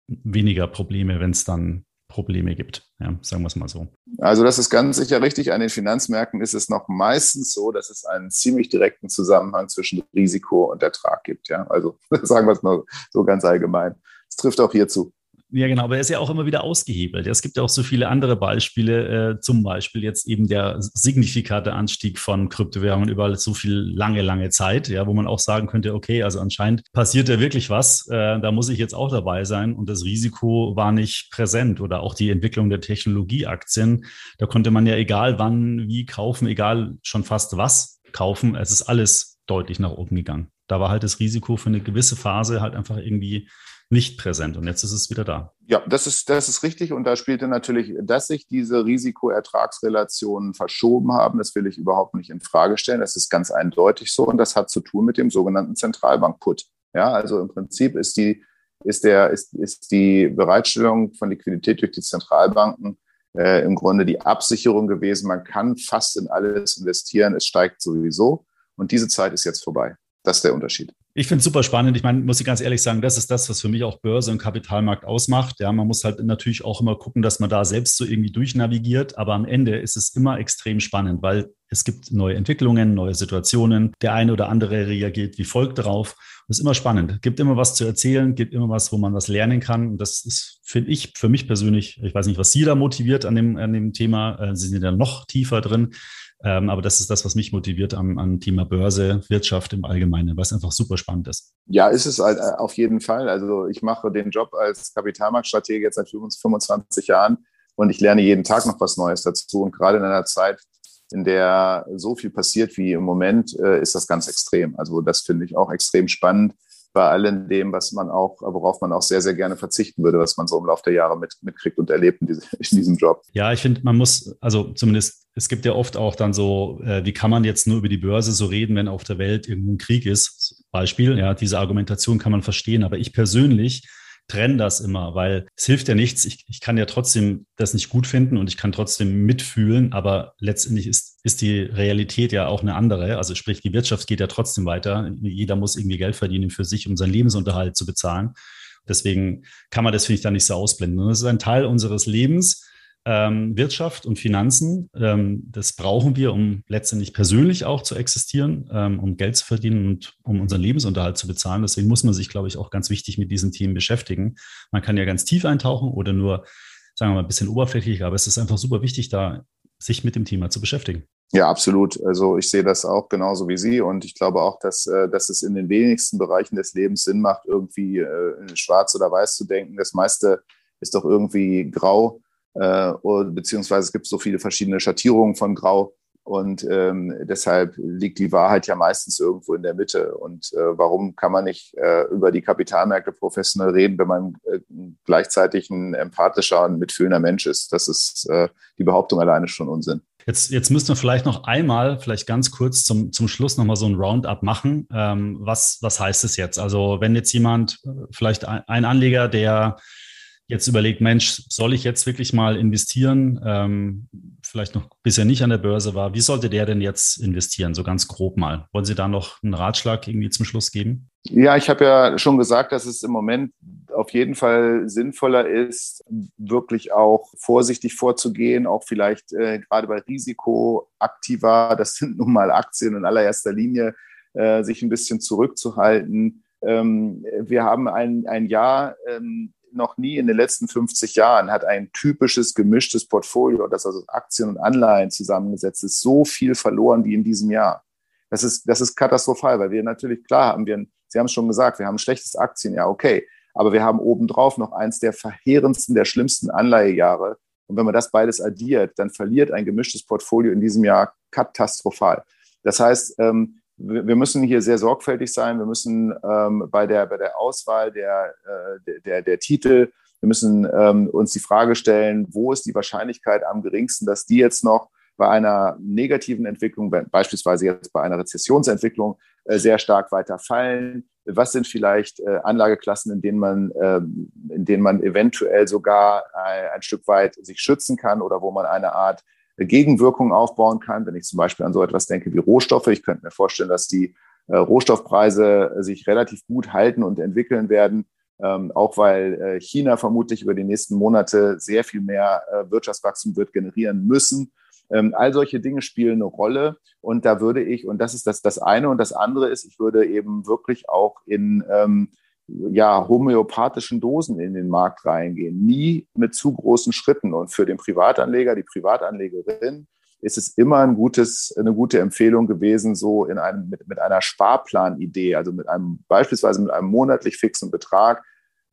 weniger Probleme, wenn es dann Probleme gibt. Ja, sagen wir es mal so. Also das ist ganz sicher richtig. An den Finanzmärkten ist es noch meistens so, dass es einen ziemlich direkten Zusammenhang zwischen Risiko und Ertrag gibt. Ja, also sagen wir es mal so ganz allgemein. Es trifft auch hierzu. Ja, genau, aber er ist ja auch immer wieder ausgehebelt. Es gibt ja auch so viele andere Beispiele, äh, zum Beispiel jetzt eben der signifikante Anstieg von Kryptowährungen über so viel lange, lange Zeit, ja, wo man auch sagen könnte, okay, also anscheinend passiert ja wirklich was, äh, da muss ich jetzt auch dabei sein und das Risiko war nicht präsent oder auch die Entwicklung der Technologieaktien, da konnte man ja egal wann, wie kaufen, egal schon fast was kaufen, es ist alles deutlich nach oben gegangen. Da war halt das Risiko für eine gewisse Phase halt einfach irgendwie nicht präsent. Und jetzt ist es wieder da. Ja, das ist, das ist richtig. Und da spielte natürlich, dass sich diese Risikoertragsrelationen verschoben haben, das will ich überhaupt nicht in Frage stellen. Das ist ganz eindeutig so. Und das hat zu tun mit dem sogenannten Zentralbank-Put. Ja, also im Prinzip ist die, ist der, ist, ist die Bereitstellung von Liquidität durch die Zentralbanken äh, im Grunde die Absicherung gewesen. Man kann fast in alles investieren. Es steigt sowieso. Und diese Zeit ist jetzt vorbei. Das ist der Unterschied. Ich finde es super spannend. Ich meine, muss ich ganz ehrlich sagen, das ist das, was für mich auch Börse und Kapitalmarkt ausmacht. Ja, man muss halt natürlich auch immer gucken, dass man da selbst so irgendwie durchnavigiert. Aber am Ende ist es immer extrem spannend, weil es gibt neue Entwicklungen, neue Situationen. Der eine oder andere reagiert wie folgt darauf. Das ist immer spannend. Es gibt immer was zu erzählen, gibt immer was, wo man was lernen kann. Und das ist, finde ich, für mich persönlich, ich weiß nicht, was Sie da motiviert an dem, an dem Thema. Äh, Sie sind ja noch tiefer drin. Ähm, aber das ist das, was mich motiviert am, am Thema Börse, Wirtschaft im Allgemeinen, was einfach super spannend ist. Ja, ist es halt, äh, auf jeden Fall. Also ich mache den Job als Kapitalmarktstratege jetzt seit 25 Jahren und ich lerne jeden Tag noch was Neues dazu. Und gerade in einer Zeit, in der so viel passiert wie im Moment, äh, ist das ganz extrem. Also das finde ich auch extrem spannend bei allem dem, was man auch, worauf man auch sehr, sehr gerne verzichten würde, was man so im Laufe der Jahre mit, mitkriegt und erlebt in, diese, in diesem Job. Ja, ich finde, man muss, also zumindest, es gibt ja oft auch dann so, äh, wie kann man jetzt nur über die Börse so reden, wenn auf der Welt irgendwo ein Krieg ist? Beispiel, ja, diese Argumentation kann man verstehen, aber ich persönlich trenne das immer, weil es hilft ja nichts. Ich, ich kann ja trotzdem das nicht gut finden und ich kann trotzdem mitfühlen, aber letztendlich ist, ist die Realität ja auch eine andere. Also sprich, die Wirtschaft geht ja trotzdem weiter. Jeder muss irgendwie Geld verdienen für sich, um seinen Lebensunterhalt zu bezahlen. Deswegen kann man das, finde ich, da nicht so ausblenden. Und das ist ein Teil unseres Lebens ähm, Wirtschaft und Finanzen. Ähm, das brauchen wir, um letztendlich persönlich auch zu existieren, ähm, um Geld zu verdienen und um unseren Lebensunterhalt zu bezahlen. Deswegen muss man sich, glaube ich, auch ganz wichtig mit diesen Themen beschäftigen. Man kann ja ganz tief eintauchen oder nur, sagen wir mal, ein bisschen oberflächlich, aber es ist einfach super wichtig, da sich mit dem Thema zu beschäftigen. Ja, absolut. Also ich sehe das auch genauso wie Sie und ich glaube auch, dass, äh, dass es in den wenigsten Bereichen des Lebens Sinn macht, irgendwie äh, schwarz oder weiß zu denken. Das meiste ist doch irgendwie grau äh, beziehungsweise es gibt so viele verschiedene Schattierungen von Grau. Und ähm, deshalb liegt die Wahrheit ja meistens irgendwo in der Mitte. Und äh, warum kann man nicht äh, über die Kapitalmärkte professionell reden, wenn man äh, gleichzeitig ein empathischer und mitfühlender Mensch ist? Das ist äh, die Behauptung alleine schon Unsinn. Jetzt, jetzt müssen wir vielleicht noch einmal, vielleicht ganz kurz zum, zum Schluss nochmal so ein Roundup machen. Ähm, was, was heißt es jetzt? Also wenn jetzt jemand, äh, vielleicht ein, ein Anleger, der jetzt überlegt, Mensch, soll ich jetzt wirklich mal investieren? Ähm, vielleicht noch bisher nicht an der Börse war. Wie sollte der denn jetzt investieren? So ganz grob mal. Wollen Sie da noch einen Ratschlag irgendwie zum Schluss geben? Ja, ich habe ja schon gesagt, dass es im Moment auf jeden Fall sinnvoller ist, wirklich auch vorsichtig vorzugehen, auch vielleicht äh, gerade bei Risikoaktiva, das sind nun mal Aktien in allererster Linie, äh, sich ein bisschen zurückzuhalten. Ähm, wir haben ein, ein Jahr ähm, noch nie in den letzten 50 Jahren hat ein typisches gemischtes Portfolio, das also Aktien und Anleihen zusammengesetzt ist, so viel verloren wie in diesem Jahr. Das ist, das ist katastrophal, weil wir natürlich, klar haben wir, Sie haben es schon gesagt, wir haben ein schlechtes Aktienjahr, okay. Aber wir haben obendrauf noch eins der verheerendsten, der schlimmsten Anleihejahre. Und wenn man das beides addiert, dann verliert ein gemischtes Portfolio in diesem Jahr katastrophal. Das heißt, ähm, wir müssen hier sehr sorgfältig sein. Wir müssen ähm, bei, der, bei der Auswahl der, äh, der, der Titel, wir müssen ähm, uns die Frage stellen, wo ist die Wahrscheinlichkeit am geringsten, dass die jetzt noch bei einer negativen Entwicklung, beispielsweise jetzt bei einer Rezessionsentwicklung, äh, sehr stark weiter fallen? Was sind vielleicht äh, Anlageklassen, in denen man, äh, in denen man eventuell sogar ein, ein Stück weit sich schützen kann oder wo man eine Art Gegenwirkung aufbauen kann. Wenn ich zum Beispiel an so etwas denke wie Rohstoffe, ich könnte mir vorstellen, dass die äh, Rohstoffpreise äh, sich relativ gut halten und entwickeln werden, ähm, auch weil äh, China vermutlich über die nächsten Monate sehr viel mehr Wirtschaftswachstum wird generieren müssen. Ähm, all solche Dinge spielen eine Rolle. Und da würde ich, und das ist das, das eine, und das andere ist, ich würde eben wirklich auch in ähm, ja, homöopathischen Dosen in den Markt reingehen, nie mit zu großen Schritten. Und für den Privatanleger, die Privatanlegerin, ist es immer ein gutes, eine gute Empfehlung gewesen, so in einem, mit, mit einer Sparplanidee, also mit einem, beispielsweise mit einem monatlich fixen Betrag,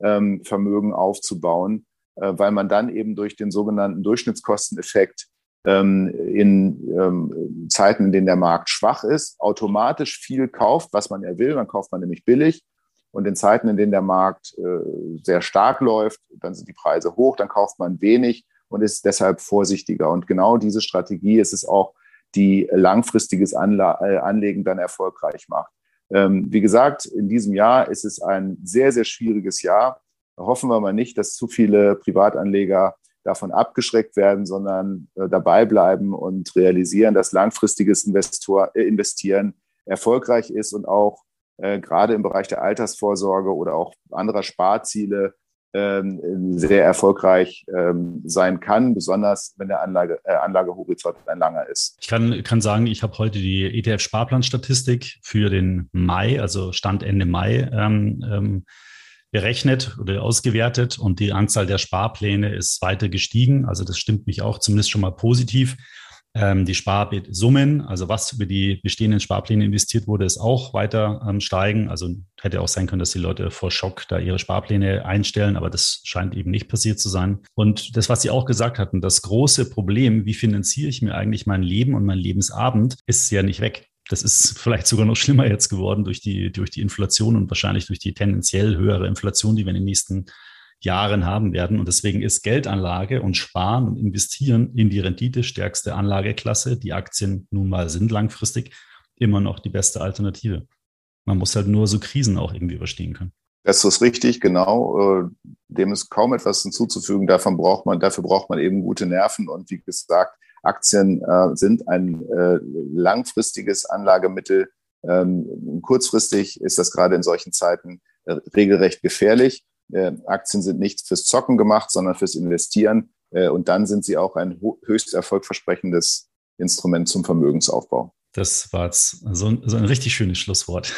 ähm, Vermögen aufzubauen, äh, weil man dann eben durch den sogenannten Durchschnittskosteneffekt ähm, in ähm, Zeiten, in denen der Markt schwach ist, automatisch viel kauft, was man ja will. Man kauft man nämlich billig Und in Zeiten, in denen der Markt äh, sehr stark läuft, dann sind die Preise hoch, dann kauft man wenig und ist deshalb vorsichtiger. Und genau diese Strategie ist es auch, die langfristiges äh, Anlegen dann erfolgreich macht. Ähm, wie gesagt, in diesem Jahr ist es ein sehr, sehr schwieriges Jahr. Hoffen wir mal nicht, dass zu viele Privatanleger davon abgeschreckt werden, sondern äh, dabei bleiben und realisieren, dass langfristiges Investor, äh, Investieren erfolgreich ist und auch äh, gerade im Bereich der Altersvorsorge oder auch anderer Sparziele ähm, sehr erfolgreich ähm, sein kann, besonders wenn der Anlage, äh, Anlagehorizont ein langer ist. Ich kann, kann sagen, ich habe heute die ETF-Sparplanstatistik für den Mai, also Stand Ende Mai, ähm, ähm, berechnet oder ausgewertet und die Anzahl der Sparpläne ist weiter gestiegen. Also das stimmt mich auch zumindest schon mal positiv. Ähm, die Sparsummen, also was über die bestehenden Sparpläne investiert wurde, ist auch weiter ähm, steigen. Also hätte auch sein können, dass die Leute vor Schock da ihre Sparpläne einstellen, aber das scheint eben nicht passiert zu sein. Und das, was Sie auch gesagt hatten, das große Problem, wie finanziere ich mir eigentlich mein Leben und mein Lebensabend, ist ja nicht weg das ist vielleicht sogar noch schlimmer jetzt geworden durch die, durch die Inflation und wahrscheinlich durch die tendenziell höhere Inflation, die wir in den nächsten Jahren haben werden. Und deswegen ist Geldanlage und Sparen und Investieren in die renditestärkste Anlageklasse, die Aktien nun mal sind langfristig, immer noch die beste Alternative. Man muss halt nur so Krisen auch irgendwie überstehen können. Das ist richtig, genau. Äh, dem ist kaum etwas hinzuzufügen. Davon braucht man, dafür braucht man eben gute Nerven. Und wie gesagt, Aktien äh, sind ein äh, langfristiges Anlagemittel. Ähm, kurzfristig ist das gerade in solchen Zeiten äh, regelrecht gefährlich. Äh, Aktien sind nicht fürs Zocken gemacht, sondern fürs Investieren. Äh, und dann sind sie auch ein höchst erfolgversprechendes Instrument zum Vermögensaufbau. Das war jetzt so ein, so ein richtig schönes Schlusswort.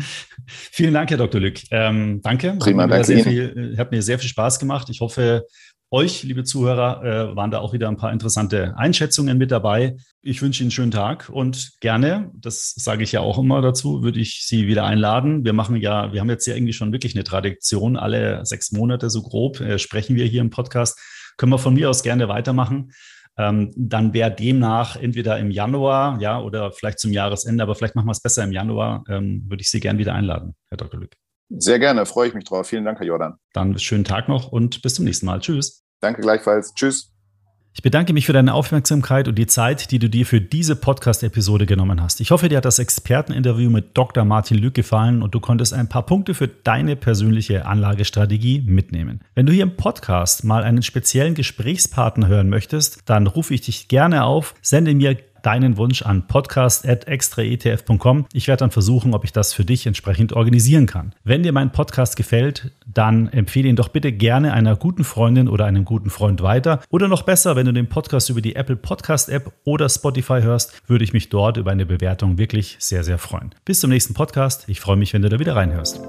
Vielen Dank, Herr Dr. Lück. Ähm, danke. Prima, hat danke viel, hat mir sehr viel Spaß gemacht. Ich hoffe, euch, liebe Zuhörer, äh, waren da auch wieder ein paar interessante Einschätzungen mit dabei. Ich wünsche Ihnen einen schönen Tag und gerne, das sage ich ja auch immer dazu, würde ich Sie wieder einladen. Wir machen ja, wir haben jetzt ja irgendwie schon wirklich eine Tradition. Alle sechs Monate so grob äh, sprechen wir hier im Podcast. Können wir von mir aus gerne weitermachen. Ähm, dann wäre demnach entweder im Januar, ja, oder vielleicht zum Jahresende, aber vielleicht machen wir es besser im Januar, ähm, würde ich Sie gerne wieder einladen, Herr Dr. Lück. Sehr gerne, freue ich mich drauf. Vielen Dank, Herr Jordan. Dann schönen Tag noch und bis zum nächsten Mal. Tschüss. Danke gleichfalls. Tschüss. Ich bedanke mich für deine Aufmerksamkeit und die Zeit, die du dir für diese Podcast-Episode genommen hast. Ich hoffe, dir hat das Experteninterview mit Dr. Martin Lück gefallen und du konntest ein paar Punkte für deine persönliche Anlagestrategie mitnehmen. Wenn du hier im Podcast mal einen speziellen Gesprächspartner hören möchtest, dann rufe ich dich gerne auf, sende mir deinen Wunsch an podcast.extraetf.com. Ich werde dann versuchen, ob ich das für dich entsprechend organisieren kann. Wenn dir mein Podcast gefällt, dann empfehle ihn doch bitte gerne einer guten Freundin oder einem guten Freund weiter. Oder noch besser, wenn du den Podcast über die Apple Podcast App oder Spotify hörst, würde ich mich dort über eine Bewertung wirklich sehr, sehr freuen. Bis zum nächsten Podcast. Ich freue mich, wenn du da wieder reinhörst.